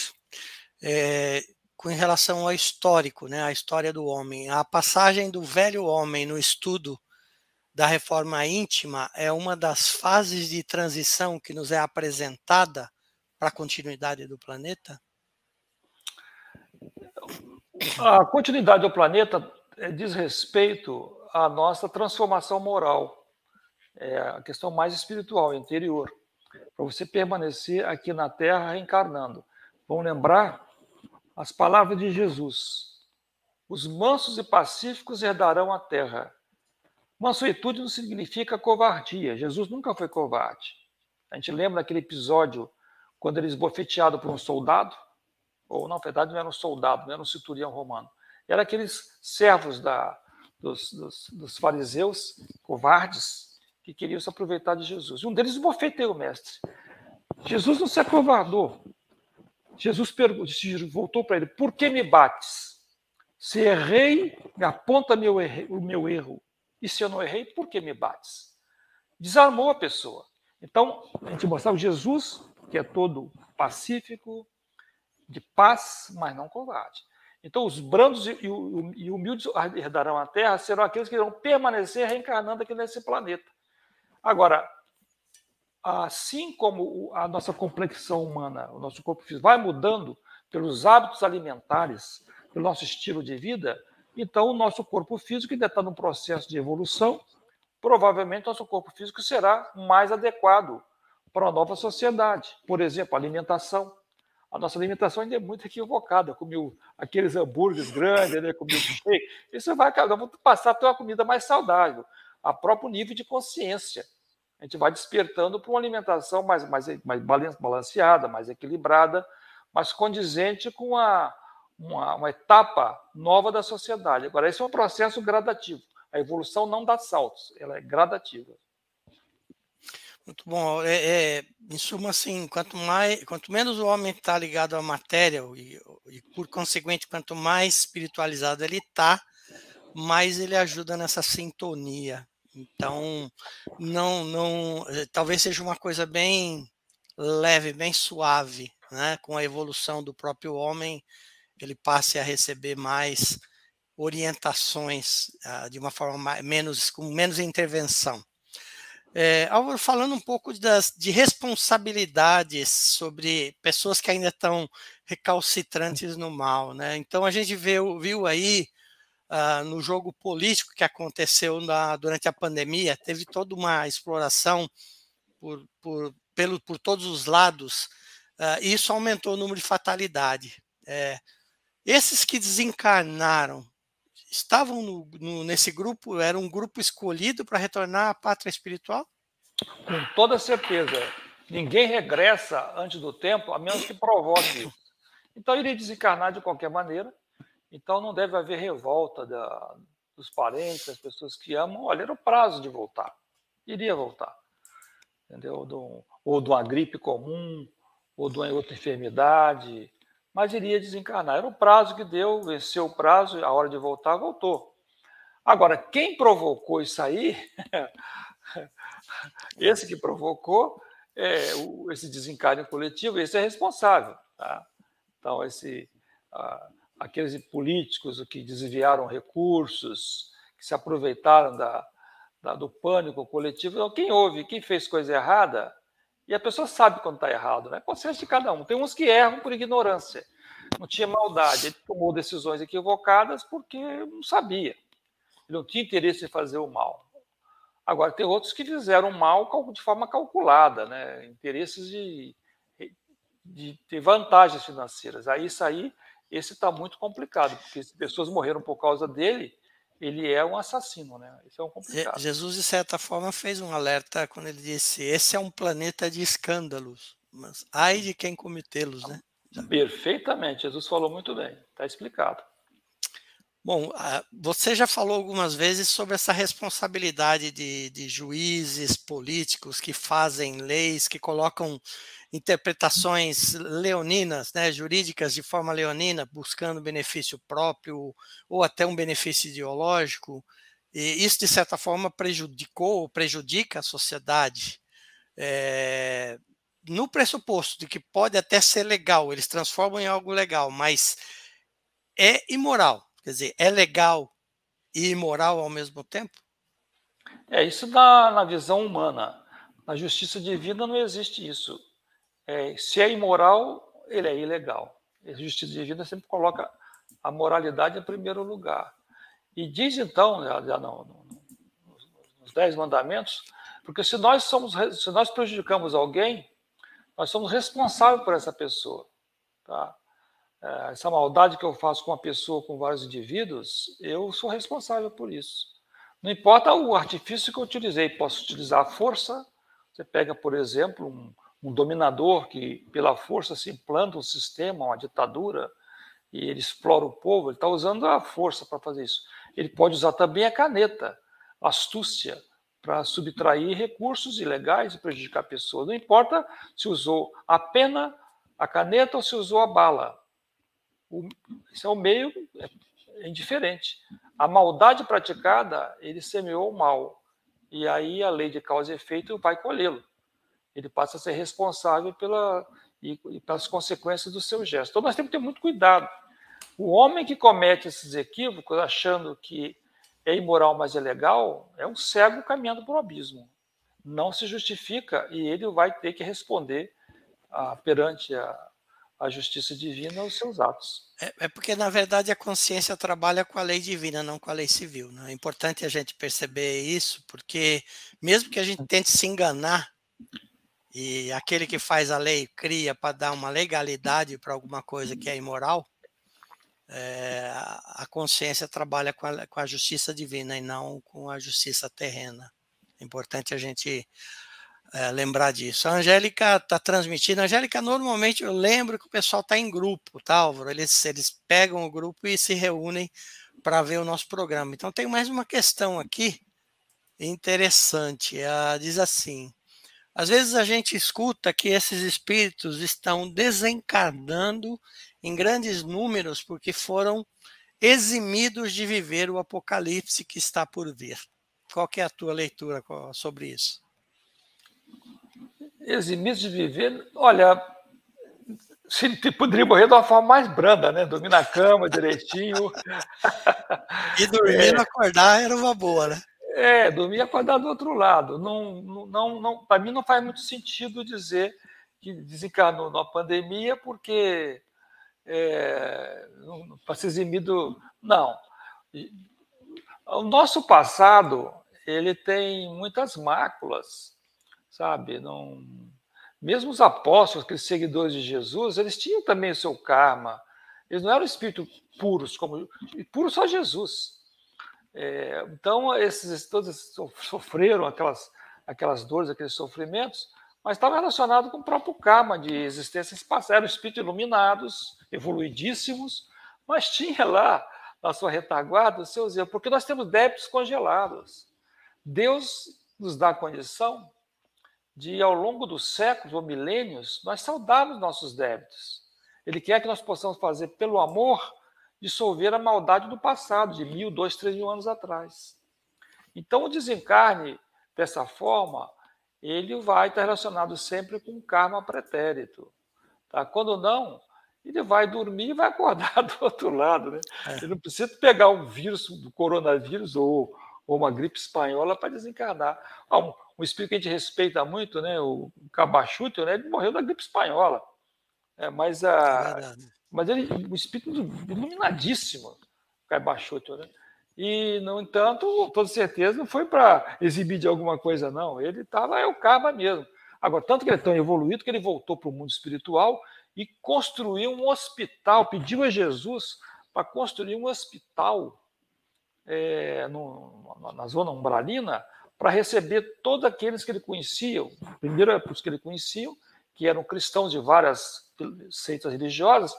É, com relação ao histórico, né, a história do homem. A passagem do velho homem no estudo da reforma íntima é uma das fases de transição que nos é apresentada para a continuidade do planeta?
A continuidade do planeta é, diz respeito à nossa transformação moral, é a questão mais espiritual, interior, para você permanecer aqui na Terra reencarnando. Vamos lembrar as palavras de Jesus: os mansos e pacíficos herdarão a terra. Mansuetude não significa covardia. Jesus nunca foi covarde. A gente lembra daquele episódio quando ele esbofeteado por um soldado, ou na verdade não era um soldado, não era um centurião romano eram aqueles servos da, dos, dos, dos, fariseus, covardes, que queriam se aproveitar de Jesus. Um deles bofeteou o mestre. Jesus não se acovardou. Jesus voltou para ele: Por que me bates? Se errei, me aponta meu o meu erro. E se eu não errei, por que me bates? Desarmou a pessoa. Então, a gente mostrava Jesus, que é todo pacífico, de paz, mas não covarde. Então, os brandos e humildes herdarão a terra serão aqueles que irão permanecer reencarnando aqui nesse planeta. Agora, assim como a nossa complexão humana, o nosso corpo físico vai mudando pelos hábitos alimentares, pelo nosso estilo de vida, então o nosso corpo físico ainda está num processo de evolução, provavelmente nosso corpo físico será mais adequado para a nova sociedade. Por exemplo, alimentação. A nossa alimentação ainda é muito equivocada. Comeu aqueles hambúrgueres grandes, né? comeu shake. Isso vai vamos passar a ter uma comida mais saudável, a próprio nível de consciência. A gente vai despertando para uma alimentação mais, mais, mais balanceada, mais equilibrada, mais condizente com a, uma, uma etapa nova da sociedade. Agora, esse é um processo gradativo. A evolução não dá saltos, ela é gradativa.
Muito bom. É, é, em suma, assim, quanto, mais, quanto menos o homem está ligado à matéria, e, e, por consequente, quanto mais espiritualizado ele está, mais ele ajuda nessa sintonia. Então, não, não, eh, talvez seja uma coisa bem leve, bem suave, né? Com a evolução do próprio homem, ele passe a receber mais orientações uh, de uma forma mais, menos com menos intervenção. É, Álvaro, falando um pouco das, de responsabilidades sobre pessoas que ainda estão recalcitrantes no mal, né? Então a gente viu, viu aí uh, no jogo político que aconteceu na, durante a pandemia, teve toda uma exploração por, por, pelo, por todos os lados, uh, e isso aumentou o número de fatalidade. É, esses que desencarnaram estavam no, no, nesse grupo? Era um grupo escolhido para retornar à pátria espiritual?
Com toda certeza. Ninguém regressa antes do tempo, a menos que provoque isso. Então, iria desencarnar de qualquer maneira. Então, não deve haver revolta da, dos parentes, das pessoas que amam. Olha, era o prazo de voltar. Iria voltar. Entendeu? Do, ou de uma gripe comum, ou de uma outra enfermidade, mas iria desencarnar. Era o prazo que deu, venceu o prazo, a hora de voltar, voltou. Agora, quem provocou isso aí, <laughs> esse que provocou é, o, esse desencarne coletivo, esse é responsável. Tá? Então, esse, ah, aqueles políticos que desviaram recursos, que se aproveitaram da, da, do pânico coletivo, então, quem ouve, quem fez coisa errada, e a pessoa sabe quando está errado, né? Consciência de cada um. Tem uns que erram por ignorância. Não tinha maldade. Ele tomou decisões equivocadas porque não sabia. Ele não tinha interesse em fazer o mal. Agora, tem outros que fizeram mal de forma calculada, né? interesses de, de ter vantagens financeiras. Aí, isso aí, esse está muito complicado, porque se pessoas morreram por causa dele, ele é um assassino, né? Isso é um complicado.
Jesus, de certa forma, fez um alerta quando ele disse: esse é um planeta de escândalos, mas ai de quem cometê-los, né?
Perfeitamente, Jesus falou muito bem, está explicado.
Bom, você já falou algumas vezes sobre essa responsabilidade de, de juízes políticos que fazem leis, que colocam interpretações leoninas, né, jurídicas de forma leonina, buscando benefício próprio ou até um benefício ideológico. E isso, de certa forma, prejudicou ou prejudica a sociedade. É, no pressuposto de que pode até ser legal, eles transformam em algo legal, mas é imoral. Quer dizer, é legal e imoral ao mesmo tempo?
É, isso na, na visão humana. Na justiça divina não existe isso. É, se é imoral, ele é ilegal. A justiça divina sempre coloca a moralidade em primeiro lugar. E diz então, já, já não, nos Dez Mandamentos, porque se nós somos, se nós prejudicamos alguém, nós somos responsáveis por essa pessoa. Tá? É, essa maldade que eu faço com uma pessoa, com vários indivíduos, eu sou responsável por isso. Não importa o artifício que eu utilizei, posso utilizar a força. Você pega, por exemplo, um, um dominador que, pela força, se implanta um sistema, uma ditadura, e ele explora o povo, ele está usando a força para fazer isso. Ele pode usar também a caneta, a astúcia, para subtrair recursos ilegais e prejudicar pessoas. Não importa se usou a pena, a caneta ou se usou a bala. O, esse é o meio, é indiferente. A maldade praticada, ele semeou o mal. E aí a lei de causa e efeito vai colhê-lo ele passa a ser responsável pela, e, e pelas consequências do seu gesto. Então nós temos que ter muito cuidado. O homem que comete esses equívocos, achando que é imoral, mas é legal, é um cego caminhando para o abismo. não se justifica e ele vai ter que responder ah, perante a, a justiça divina os seus atos.
É, é, porque, na verdade, a consciência trabalha com a lei divina, não com a lei civil. Né? É importante a gente perceber isso, porque mesmo que a gente tente se enganar, e aquele que faz a lei cria para dar uma legalidade para alguma coisa que é imoral, é, a consciência trabalha com a, com a justiça divina e não com a justiça terrena. É importante a gente é, lembrar disso. A Angélica está transmitindo. A Angélica, normalmente eu lembro que o pessoal está em grupo, tá, Álvaro? Eles, eles pegam o grupo e se reúnem para ver o nosso programa. Então, tem mais uma questão aqui interessante. Ela diz assim: às vezes a gente escuta que esses espíritos estão desencarnando em grandes números porque foram eximidos de viver o apocalipse que está por vir. Qual é a tua leitura sobre isso?
Eximidos de viver, olha, se poderia morrer de uma forma mais branda, né? Dormir na cama direitinho.
e dormir é. acordar era uma boa, né?
É, dormir e acordar do outro lado. Não, não, não, Para mim não faz muito sentido dizer que desencarnou numa pandemia porque é, para ser eximido. Não. O nosso passado ele tem muitas máculas, sabe? Não, mesmo os apóstolos, aqueles seguidores de Jesus, eles tinham também o seu karma. Eles não eram espíritos puros, como puro só Jesus. É, então, esses todos sofreram aquelas, aquelas dores, aqueles sofrimentos, mas estava relacionado com o próprio karma de existências passadas. Eram espíritos iluminados, evoluidíssimos, mas tinha lá na sua retaguarda os seus erros, porque nós temos débitos congelados. Deus nos dá a condição de, ao longo dos séculos ou milênios, nós saudarmos nossos débitos. Ele quer que nós possamos fazer pelo amor dissolver a maldade do passado, de mil, dois, três mil anos atrás. Então, o desencarne, dessa forma, ele vai estar relacionado sempre com o karma pretérito. Tá? Quando não, ele vai dormir e vai acordar <laughs> do outro lado. Né? É. Ele não precisa pegar um vírus do coronavírus ou, ou uma gripe espanhola para desencarnar. Ah, um, um, espírito que a gente respeita muito, né? o Cabachute, né? ele morreu da gripe espanhola. É, mas a, é mas ele, um espírito iluminadíssimo, Baixoto, né? E, no entanto, toda certeza, não foi para exibir de alguma coisa, não. Ele estava, é o karma mesmo. Agora, tanto que ele é tão evoluído que ele voltou para o mundo espiritual e construiu um hospital, pediu a Jesus para construir um hospital é, no, na zona umbralina para receber todos aqueles que ele conhecia, primeiro os que ele conhecia, que eram cristãos de várias seitas religiosas,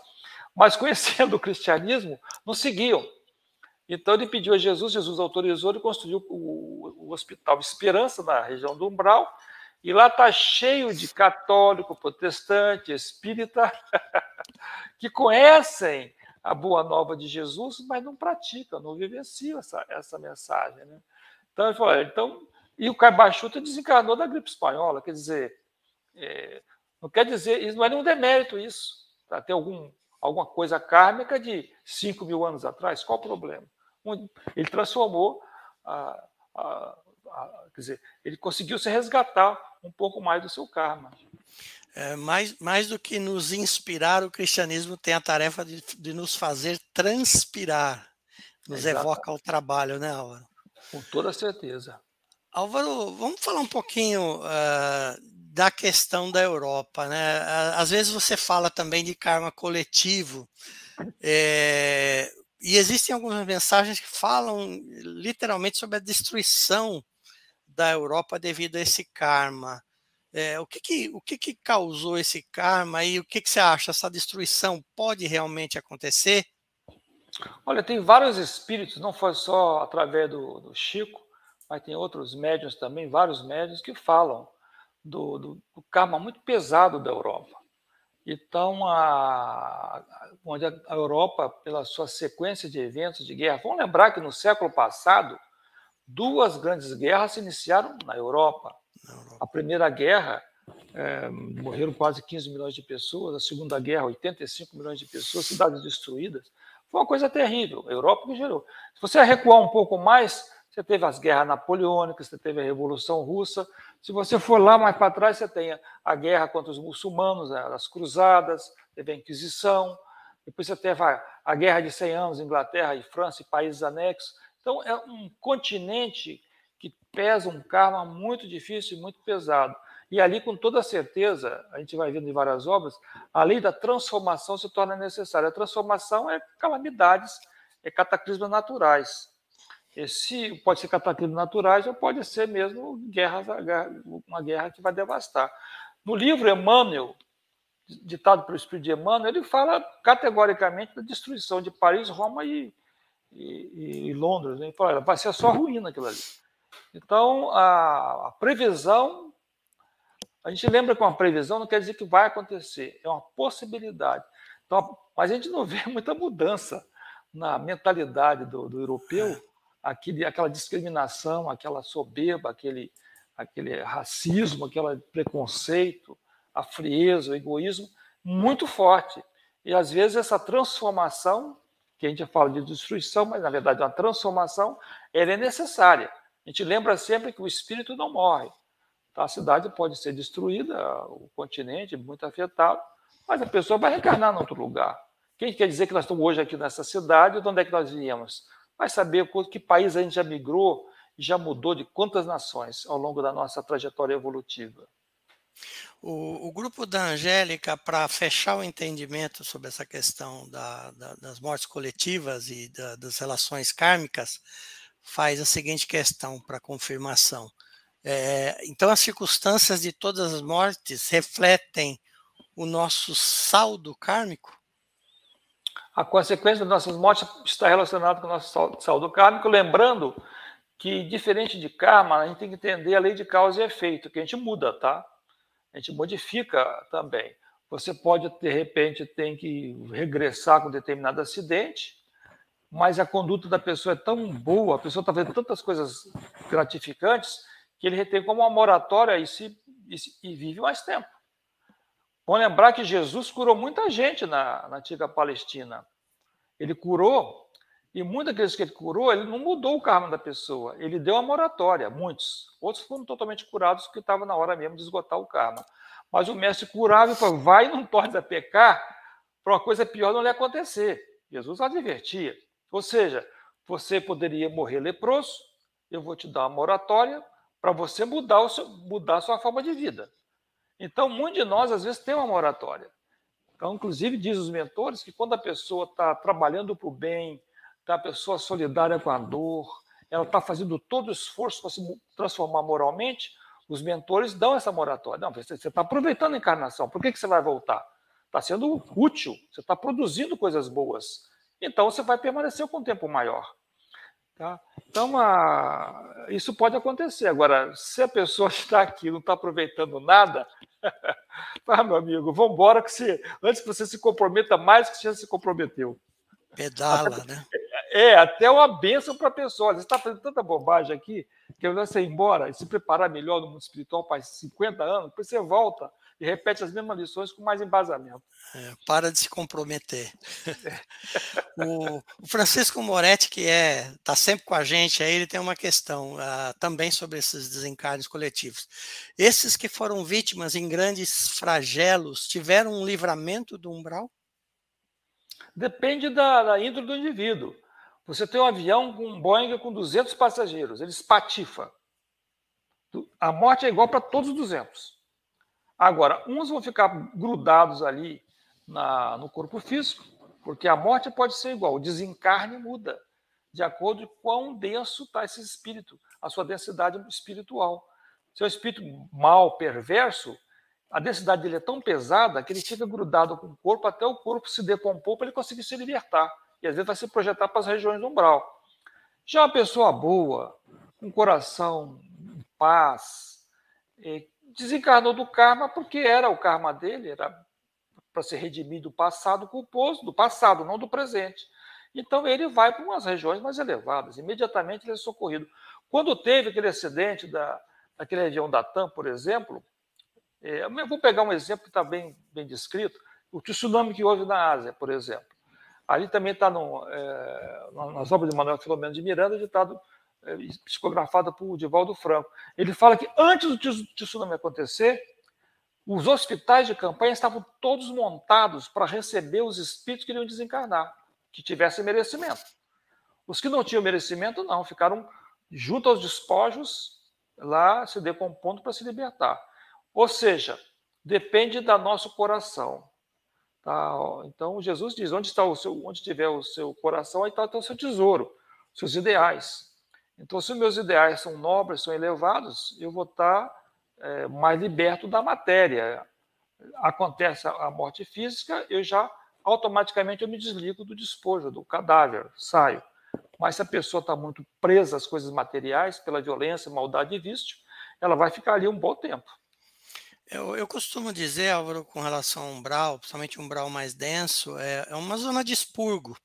mas conhecendo o cristianismo, não seguiam. Então ele pediu a Jesus, Jesus autorizou e construiu o, o Hospital Esperança, na região do Umbral, e lá está cheio de católico, protestante, espírita, <laughs> que conhecem a boa nova de Jesus, mas não praticam, não vivenciam essa, essa mensagem. Né? Então, ele falou, então, e o Caibachuta desencarnou da gripe espanhola, quer dizer, é, não quer dizer, isso não é nenhum demérito isso. Tá? Tem algum alguma coisa kármica de 5 mil anos atrás, qual o problema? Ele transformou, a, a, a, quer dizer, ele conseguiu se resgatar um pouco mais do seu karma.
É, mais, mais do que nos inspirar, o cristianismo tem a tarefa de, de nos fazer transpirar, nos evoca ao trabalho, né, Álvaro?
Com toda certeza.
Álvaro, vamos falar um pouquinho uh, da questão da Europa, né? Às vezes você fala também de karma coletivo, é, e existem algumas mensagens que falam literalmente sobre a destruição da Europa devido a esse karma. É, o que, que, o que, que causou esse karma e o que, que você acha? Essa destruição pode realmente acontecer?
Olha, tem vários espíritos, não foi só através do, do Chico, mas tem outros médios também, vários médios que falam do, do, do karma muito pesado da Europa. Então, a, onde a Europa, pela sua sequência de eventos de guerra, vamos lembrar que no século passado, duas grandes guerras se iniciaram na Europa. A Primeira Guerra, é, morreram quase 15 milhões de pessoas, a Segunda Guerra, 85 milhões de pessoas, cidades destruídas. Foi uma coisa terrível. A Europa que gerou. Se você recuar um pouco mais, você teve as guerras napoleônicas, você teve a Revolução Russa. Se você for lá mais para trás, você tem a guerra contra os muçulmanos, né, as cruzadas, teve a Inquisição, depois você teve a, a Guerra de 100 anos, Inglaterra e França e países anexos. Então, é um continente que pesa um karma muito difícil e muito pesado. E ali, com toda certeza, a gente vai vendo em várias obras, a lei da transformação se torna necessária. A transformação é calamidades, é cataclismos naturais. Esse pode ser cataclismos naturais ou pode ser mesmo guerra, uma guerra que vai devastar. No livro Emmanuel, ditado pelo Espírito de Emmanuel, ele fala categoricamente da destruição de Paris, Roma e, e, e Londres. Né? Ele fala, vai ser só ruína aquilo ali. Então, a, a previsão a gente lembra que uma previsão não quer dizer que vai acontecer, é uma possibilidade. Então, mas a gente não <laughs> vê muita mudança na mentalidade do, do europeu, aquele, aquela discriminação, aquela soberba, aquele, aquele racismo, aquele preconceito, a frieza, o egoísmo, muito forte. E às vezes essa transformação, que a gente fala de destruição, mas na verdade é uma transformação, ela é necessária. A gente lembra sempre que o espírito não morre. Então, a cidade pode ser destruída, o continente muito afetado, mas a pessoa vai reencarnar em outro lugar. Quem quer dizer que nós estamos hoje aqui nessa cidade, de onde é que nós viemos? Vai saber que país a gente já migrou já mudou de quantas nações ao longo da nossa trajetória evolutiva.
O, o grupo da Angélica, para fechar o entendimento sobre essa questão da, da, das mortes coletivas e da, das relações kármicas, faz a seguinte questão para confirmação. É, então, as circunstâncias de todas as mortes refletem o nosso saldo kármico?
A consequência das nossas mortes está relacionada com o nosso saldo kármico, lembrando que, diferente de karma, a gente tem que entender a lei de causa e efeito, que a gente muda, tá? A gente modifica também. Você pode, de repente, ter que regressar com determinado acidente, mas a conduta da pessoa é tão boa, a pessoa está fazendo tantas coisas gratificantes, que ele retém como uma moratória e, se, e, e vive mais tempo. Vamos lembrar que Jesus curou muita gente na, na antiga Palestina. Ele curou, e muitos daqueles que ele curou, ele não mudou o karma da pessoa, ele deu uma moratória, muitos. Outros foram totalmente curados porque estava na hora mesmo de esgotar o karma. Mas o mestre curava e falou: vai e não pode a pecar, para uma coisa pior não lhe acontecer. Jesus advertia. Ou seja, você poderia morrer leproso, eu vou te dar uma moratória, para você mudar, o seu, mudar a sua forma de vida. Então, muitos de nós, às vezes, tem uma moratória. Então, inclusive, diz os mentores que quando a pessoa está trabalhando para o bem, tá a pessoa solidária com a dor, ela está fazendo todo o esforço para se transformar moralmente, os mentores dão essa moratória. Não, você está aproveitando a encarnação, por que, que você vai voltar? Está sendo útil, você está produzindo coisas boas. Então, você vai permanecer com um tempo maior. Tá? Então, a, isso pode acontecer. Agora, se a pessoa <laughs> está aqui e não está aproveitando nada, ah, <laughs> meu amigo, vamos embora que você, antes que você se comprometa mais que você já se comprometeu.
Pedala, até, né?
É, até uma bênção para a pessoa. Você está fazendo tanta bobagem aqui que você ir embora e se preparar melhor no mundo espiritual para 50 anos, depois você volta e repete as mesmas lições com mais embasamento.
É, para de se comprometer. <laughs> o, o, Francisco Moretti, que é está sempre com a gente, aí ele tem uma questão uh, também sobre esses desencarnes coletivos. Esses que foram vítimas em grandes flagelos tiveram um livramento do umbral?
Depende da, da índole do indivíduo. Você tem um avião com um Boeing com 200 passageiros, ele espatifa. A morte é igual para todos os 200. Agora, uns vão ficar grudados ali na, no corpo físico, porque a morte pode ser igual, o desencarne muda, de acordo com quão denso está esse espírito, a sua densidade espiritual. Se é um espírito mal, perverso, a densidade dele é tão pesada que ele fica grudado com o corpo até o corpo se decompor para ele conseguir se libertar. E às vezes vai se projetar para as regiões do umbral. Já uma pessoa boa, com coração em paz, desencarnou do karma porque era o karma dele, era para ser redimido do passado culposo, do passado, não do presente. Então ele vai para umas regiões mais elevadas, imediatamente ele é socorrido. Quando teve aquele acidente da, daquele região da TAM, por exemplo, é, eu vou pegar um exemplo que está bem, bem descrito, o tsunami que houve na Ásia, por exemplo. Ali também está é, nas obras de Manuel Filomeno de Miranda, ditado psicografada por Divaldo Franco. Ele fala que antes do tsunami acontecer, os hospitais de campanha estavam todos montados para receber os espíritos que iriam desencarnar, que tivessem merecimento. Os que não tinham merecimento, não, ficaram junto aos despojos, lá se decompondo para se libertar. Ou seja, depende do nosso coração. Tá? Então, Jesus diz: onde, está o seu, onde tiver o seu coração, aí está o seu tesouro, seus ideais. Então, se meus ideais são nobres, são elevados, eu vou estar é, mais liberto da matéria. Acontece a morte física, eu já automaticamente eu me desligo do despojo, do cadáver, saio. Mas se a pessoa está muito presa às coisas materiais, pela violência, maldade e vício, ela vai ficar ali um bom tempo.
Eu, eu costumo dizer, Álvaro, com relação ao umbral, principalmente um umbral mais denso, é, é uma zona de expurgo.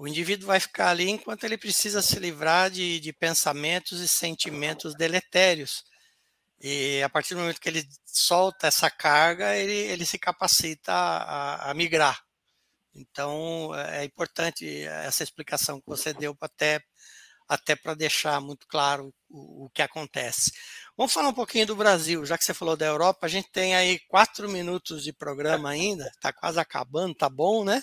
O indivíduo vai ficar ali enquanto ele precisa se livrar de, de pensamentos e sentimentos deletérios. E a partir do momento que ele solta essa carga, ele, ele se capacita a, a migrar. Então, é importante essa explicação que você deu até, até para deixar muito claro o, o, que acontece. Vamos falar um pouquinho do Brasil, já que você falou da Europa, a gente tem aí quatro minutos de programa ainda, está quase acabando, tá bom, né?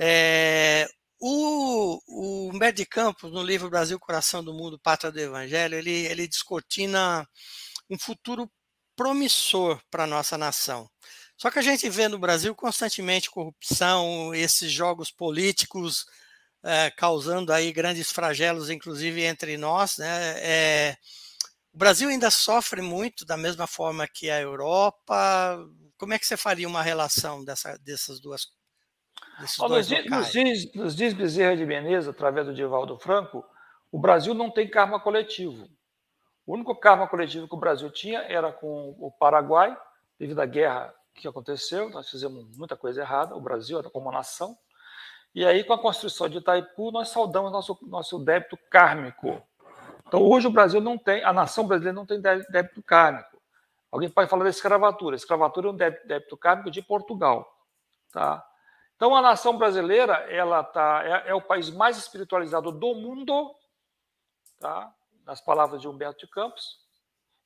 É, o, o de Campos, no livro Brasil, Coração do Mundo, Pátria do Evangelho, ele, ele descortina um futuro promissor para a nossa nação. Só que a gente vê no Brasil constantemente corrupção, esses jogos políticos é, causando aí grandes flagelos, inclusive entre nós. Né? É, o Brasil ainda sofre muito da mesma forma que a Europa. Como é que você faria uma relação dessa, dessas duas
nos, diz, nos diz Bezerra de Menezes, através do Divaldo Franco, o Brasil não tem karma coletivo. O único karma coletivo que o Brasil tinha era com o Paraguai, devido à guerra que aconteceu. Nós fizemos muita coisa errada, o Brasil era como nação. E aí, com a construção de Itaipu, nós saudamos nosso, nosso débito kármico. Então, hoje o Brasil não tem, a nação brasileira não tem débito kármico. Alguém pode falar da escravatura. A escravatura é um débito, débito kármico de Portugal. Tá? Então, a nação brasileira ela tá, é, é, o país mais espiritualizado do mundo, tá? nas palavras de Humberto de Campos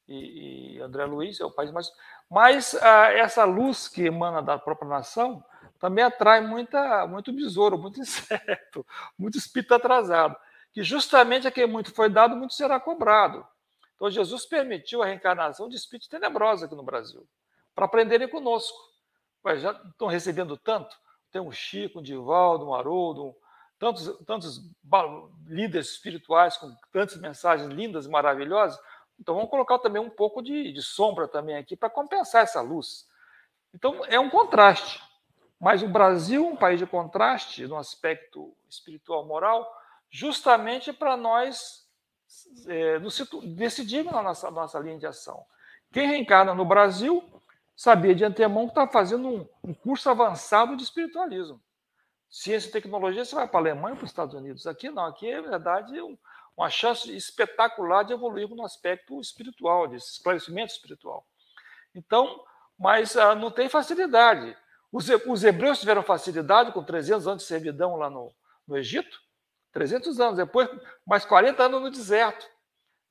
e, e André Luiz, é o país mais. Mas ah, essa luz que emana da própria nação também atrai muita, muito besouro, <laughs> muito inseto, muito espírito atrasado, que justamente a quem muito foi dado, muito será cobrado. Então, Jesus permitiu a reencarnação de espíritos tenebrosos aqui no Brasil, para aprenderem conosco. Mas já estão recebendo tanto, tem um Chico, um Divaldo, um Haroldo, tantos, tantos líderes espirituais com tantas mensagens lindas e maravilhosas. Então vamos colocar também um pouco de, de sombra também aqui para compensar essa luz. Então é um contraste. Mas o Brasil um país de contraste no aspecto espiritual moral, justamente para nós é, decidirmos na nossa, nossa linha de ação. Quem reencarna no Brasil sabia de antemão que estava fazendo um, um, curso avançado de espiritualismo. Ciência e tecnologia, você vai para a Alemanha ou para os Estados Unidos. Aqui não, aqui é, verdade, um, uma chance espetacular de evoluir no aspecto espiritual, de esclarecimento espiritual. Então, mas ah, não tem facilidade. Os, os, hebreus tiveram facilidade com 300 anos de servidão lá no, no Egito, 300 anos, depois mais 40 anos no deserto.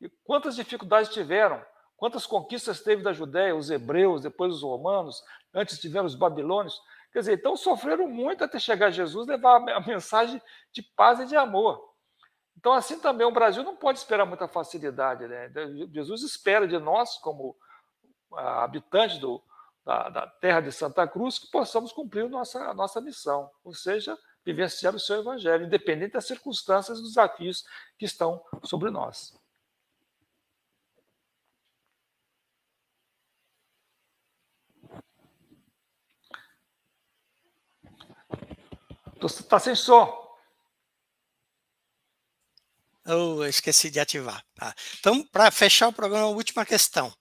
E quantas dificuldades tiveram? Quantas conquistas teve da Judéia, os hebreus, depois os romanos, antes tiveram os babilônios. Quer dizer, então sofreram muito até chegar Jesus levar a mensagem de paz e de amor. Então, assim também, o Brasil não pode esperar muita facilidade. Né? Jesus espera de nós, como ah, habitantes do, da, da, terra de Santa Cruz, que possamos cumprir nossa, nossa missão, ou seja, vivenciar o seu evangelho, independente das circunstâncias e dos desafios que estão sobre nós. Está sem som.
Eu esqueci de ativar. Tá. Então, para fechar o programa, última questão.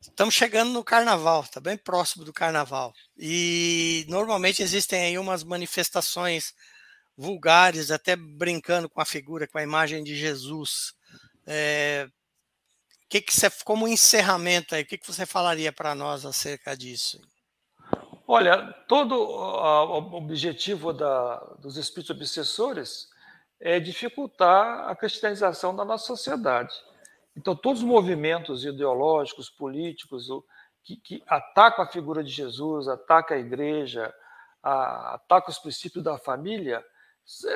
Estamos chegando no carnaval, está bem próximo do carnaval. E normalmente existem aí umas manifestações vulgares, até brincando com a figura, com a imagem de Jesus. É, que que você, como encerramento aí, o que, que você falaria para nós acerca disso?
Olha, todo o objetivo da, dos espíritos obsessores é dificultar a cristianização da nossa sociedade. Então, todos os movimentos ideológicos, políticos, que, que atacam a figura de Jesus, atacam a igreja, a, atacam os princípios da família,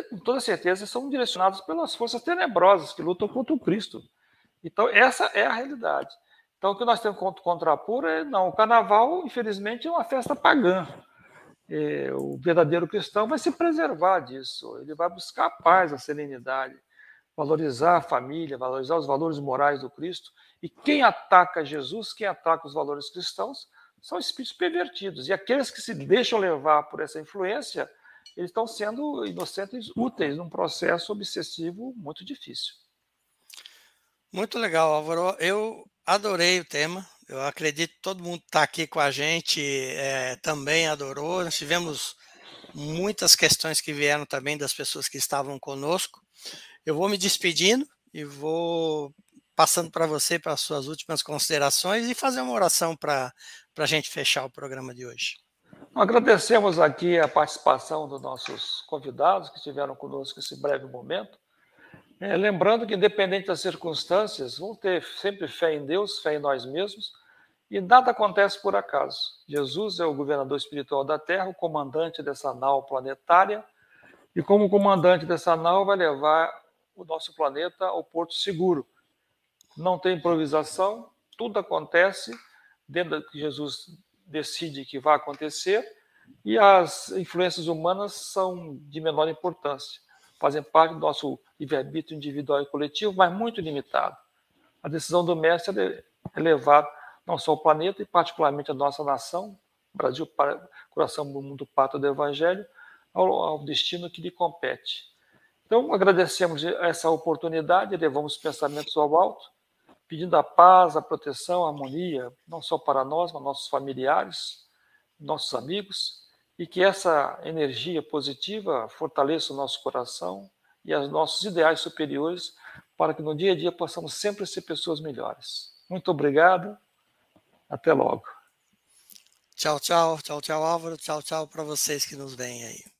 com toda certeza são direcionados pelas forças tenebrosas que lutam contra o Cristo. Então, essa é a realidade. Então, o que nós temos contra contrapor é, não, o carnaval, infelizmente, é uma festa pagã. É, o verdadeiro cristão vai se preservar disso, ele vai buscar a paz, a serenidade, valorizar a família, valorizar os valores morais do Cristo. E quem ataca Jesus, quem ataca os valores cristãos, são espíritos pervertidos. E aqueles que se deixam levar por essa influência, eles estão sendo inocentes úteis num processo obsessivo muito difícil.
Muito legal, Álvaro. Eu adorei o tema. Eu acredito que todo mundo que está aqui com a gente é, também adorou. Nós tivemos muitas questões que vieram também das pessoas que estavam conosco. Eu vou me despedindo e vou passando para você para as suas últimas considerações e fazer uma oração para a gente fechar o programa de hoje.
Agradecemos aqui a participação dos nossos convidados que estiveram conosco nesse breve momento. É, lembrando que, independente das circunstâncias, vamos ter sempre fé em Deus, fé em nós mesmos, e nada acontece por acaso. Jesus é o governador espiritual da Terra, o comandante dessa nau planetária, e como comandante dessa nau vai levar o nosso planeta ao porto seguro. Não tem improvisação, tudo acontece dentro do que Jesus decide que vai acontecer, e as influências humanas são de menor importância fazem parte do nosso livre-arbítrio individual e coletivo, mas muito limitado. A decisão do mestre é levar não só o planeta, e particularmente a nossa nação, Brasil, coração do mundo pátrio do Evangelho, ao, ao destino que lhe compete. Então, agradecemos essa oportunidade, levamos pensamentos ao alto, pedindo a paz, a proteção, a harmonia, não só para nós, mas nossos familiares, nossos amigos, e que essa energia positiva fortaleça o nosso coração e os nossos ideais superiores para que no dia a dia possamos sempre ser pessoas melhores. Muito obrigado. Até logo.
Tchau, tchau. Tchau, tchau, Álvaro. Tchau, tchau para vocês que nos veem aí.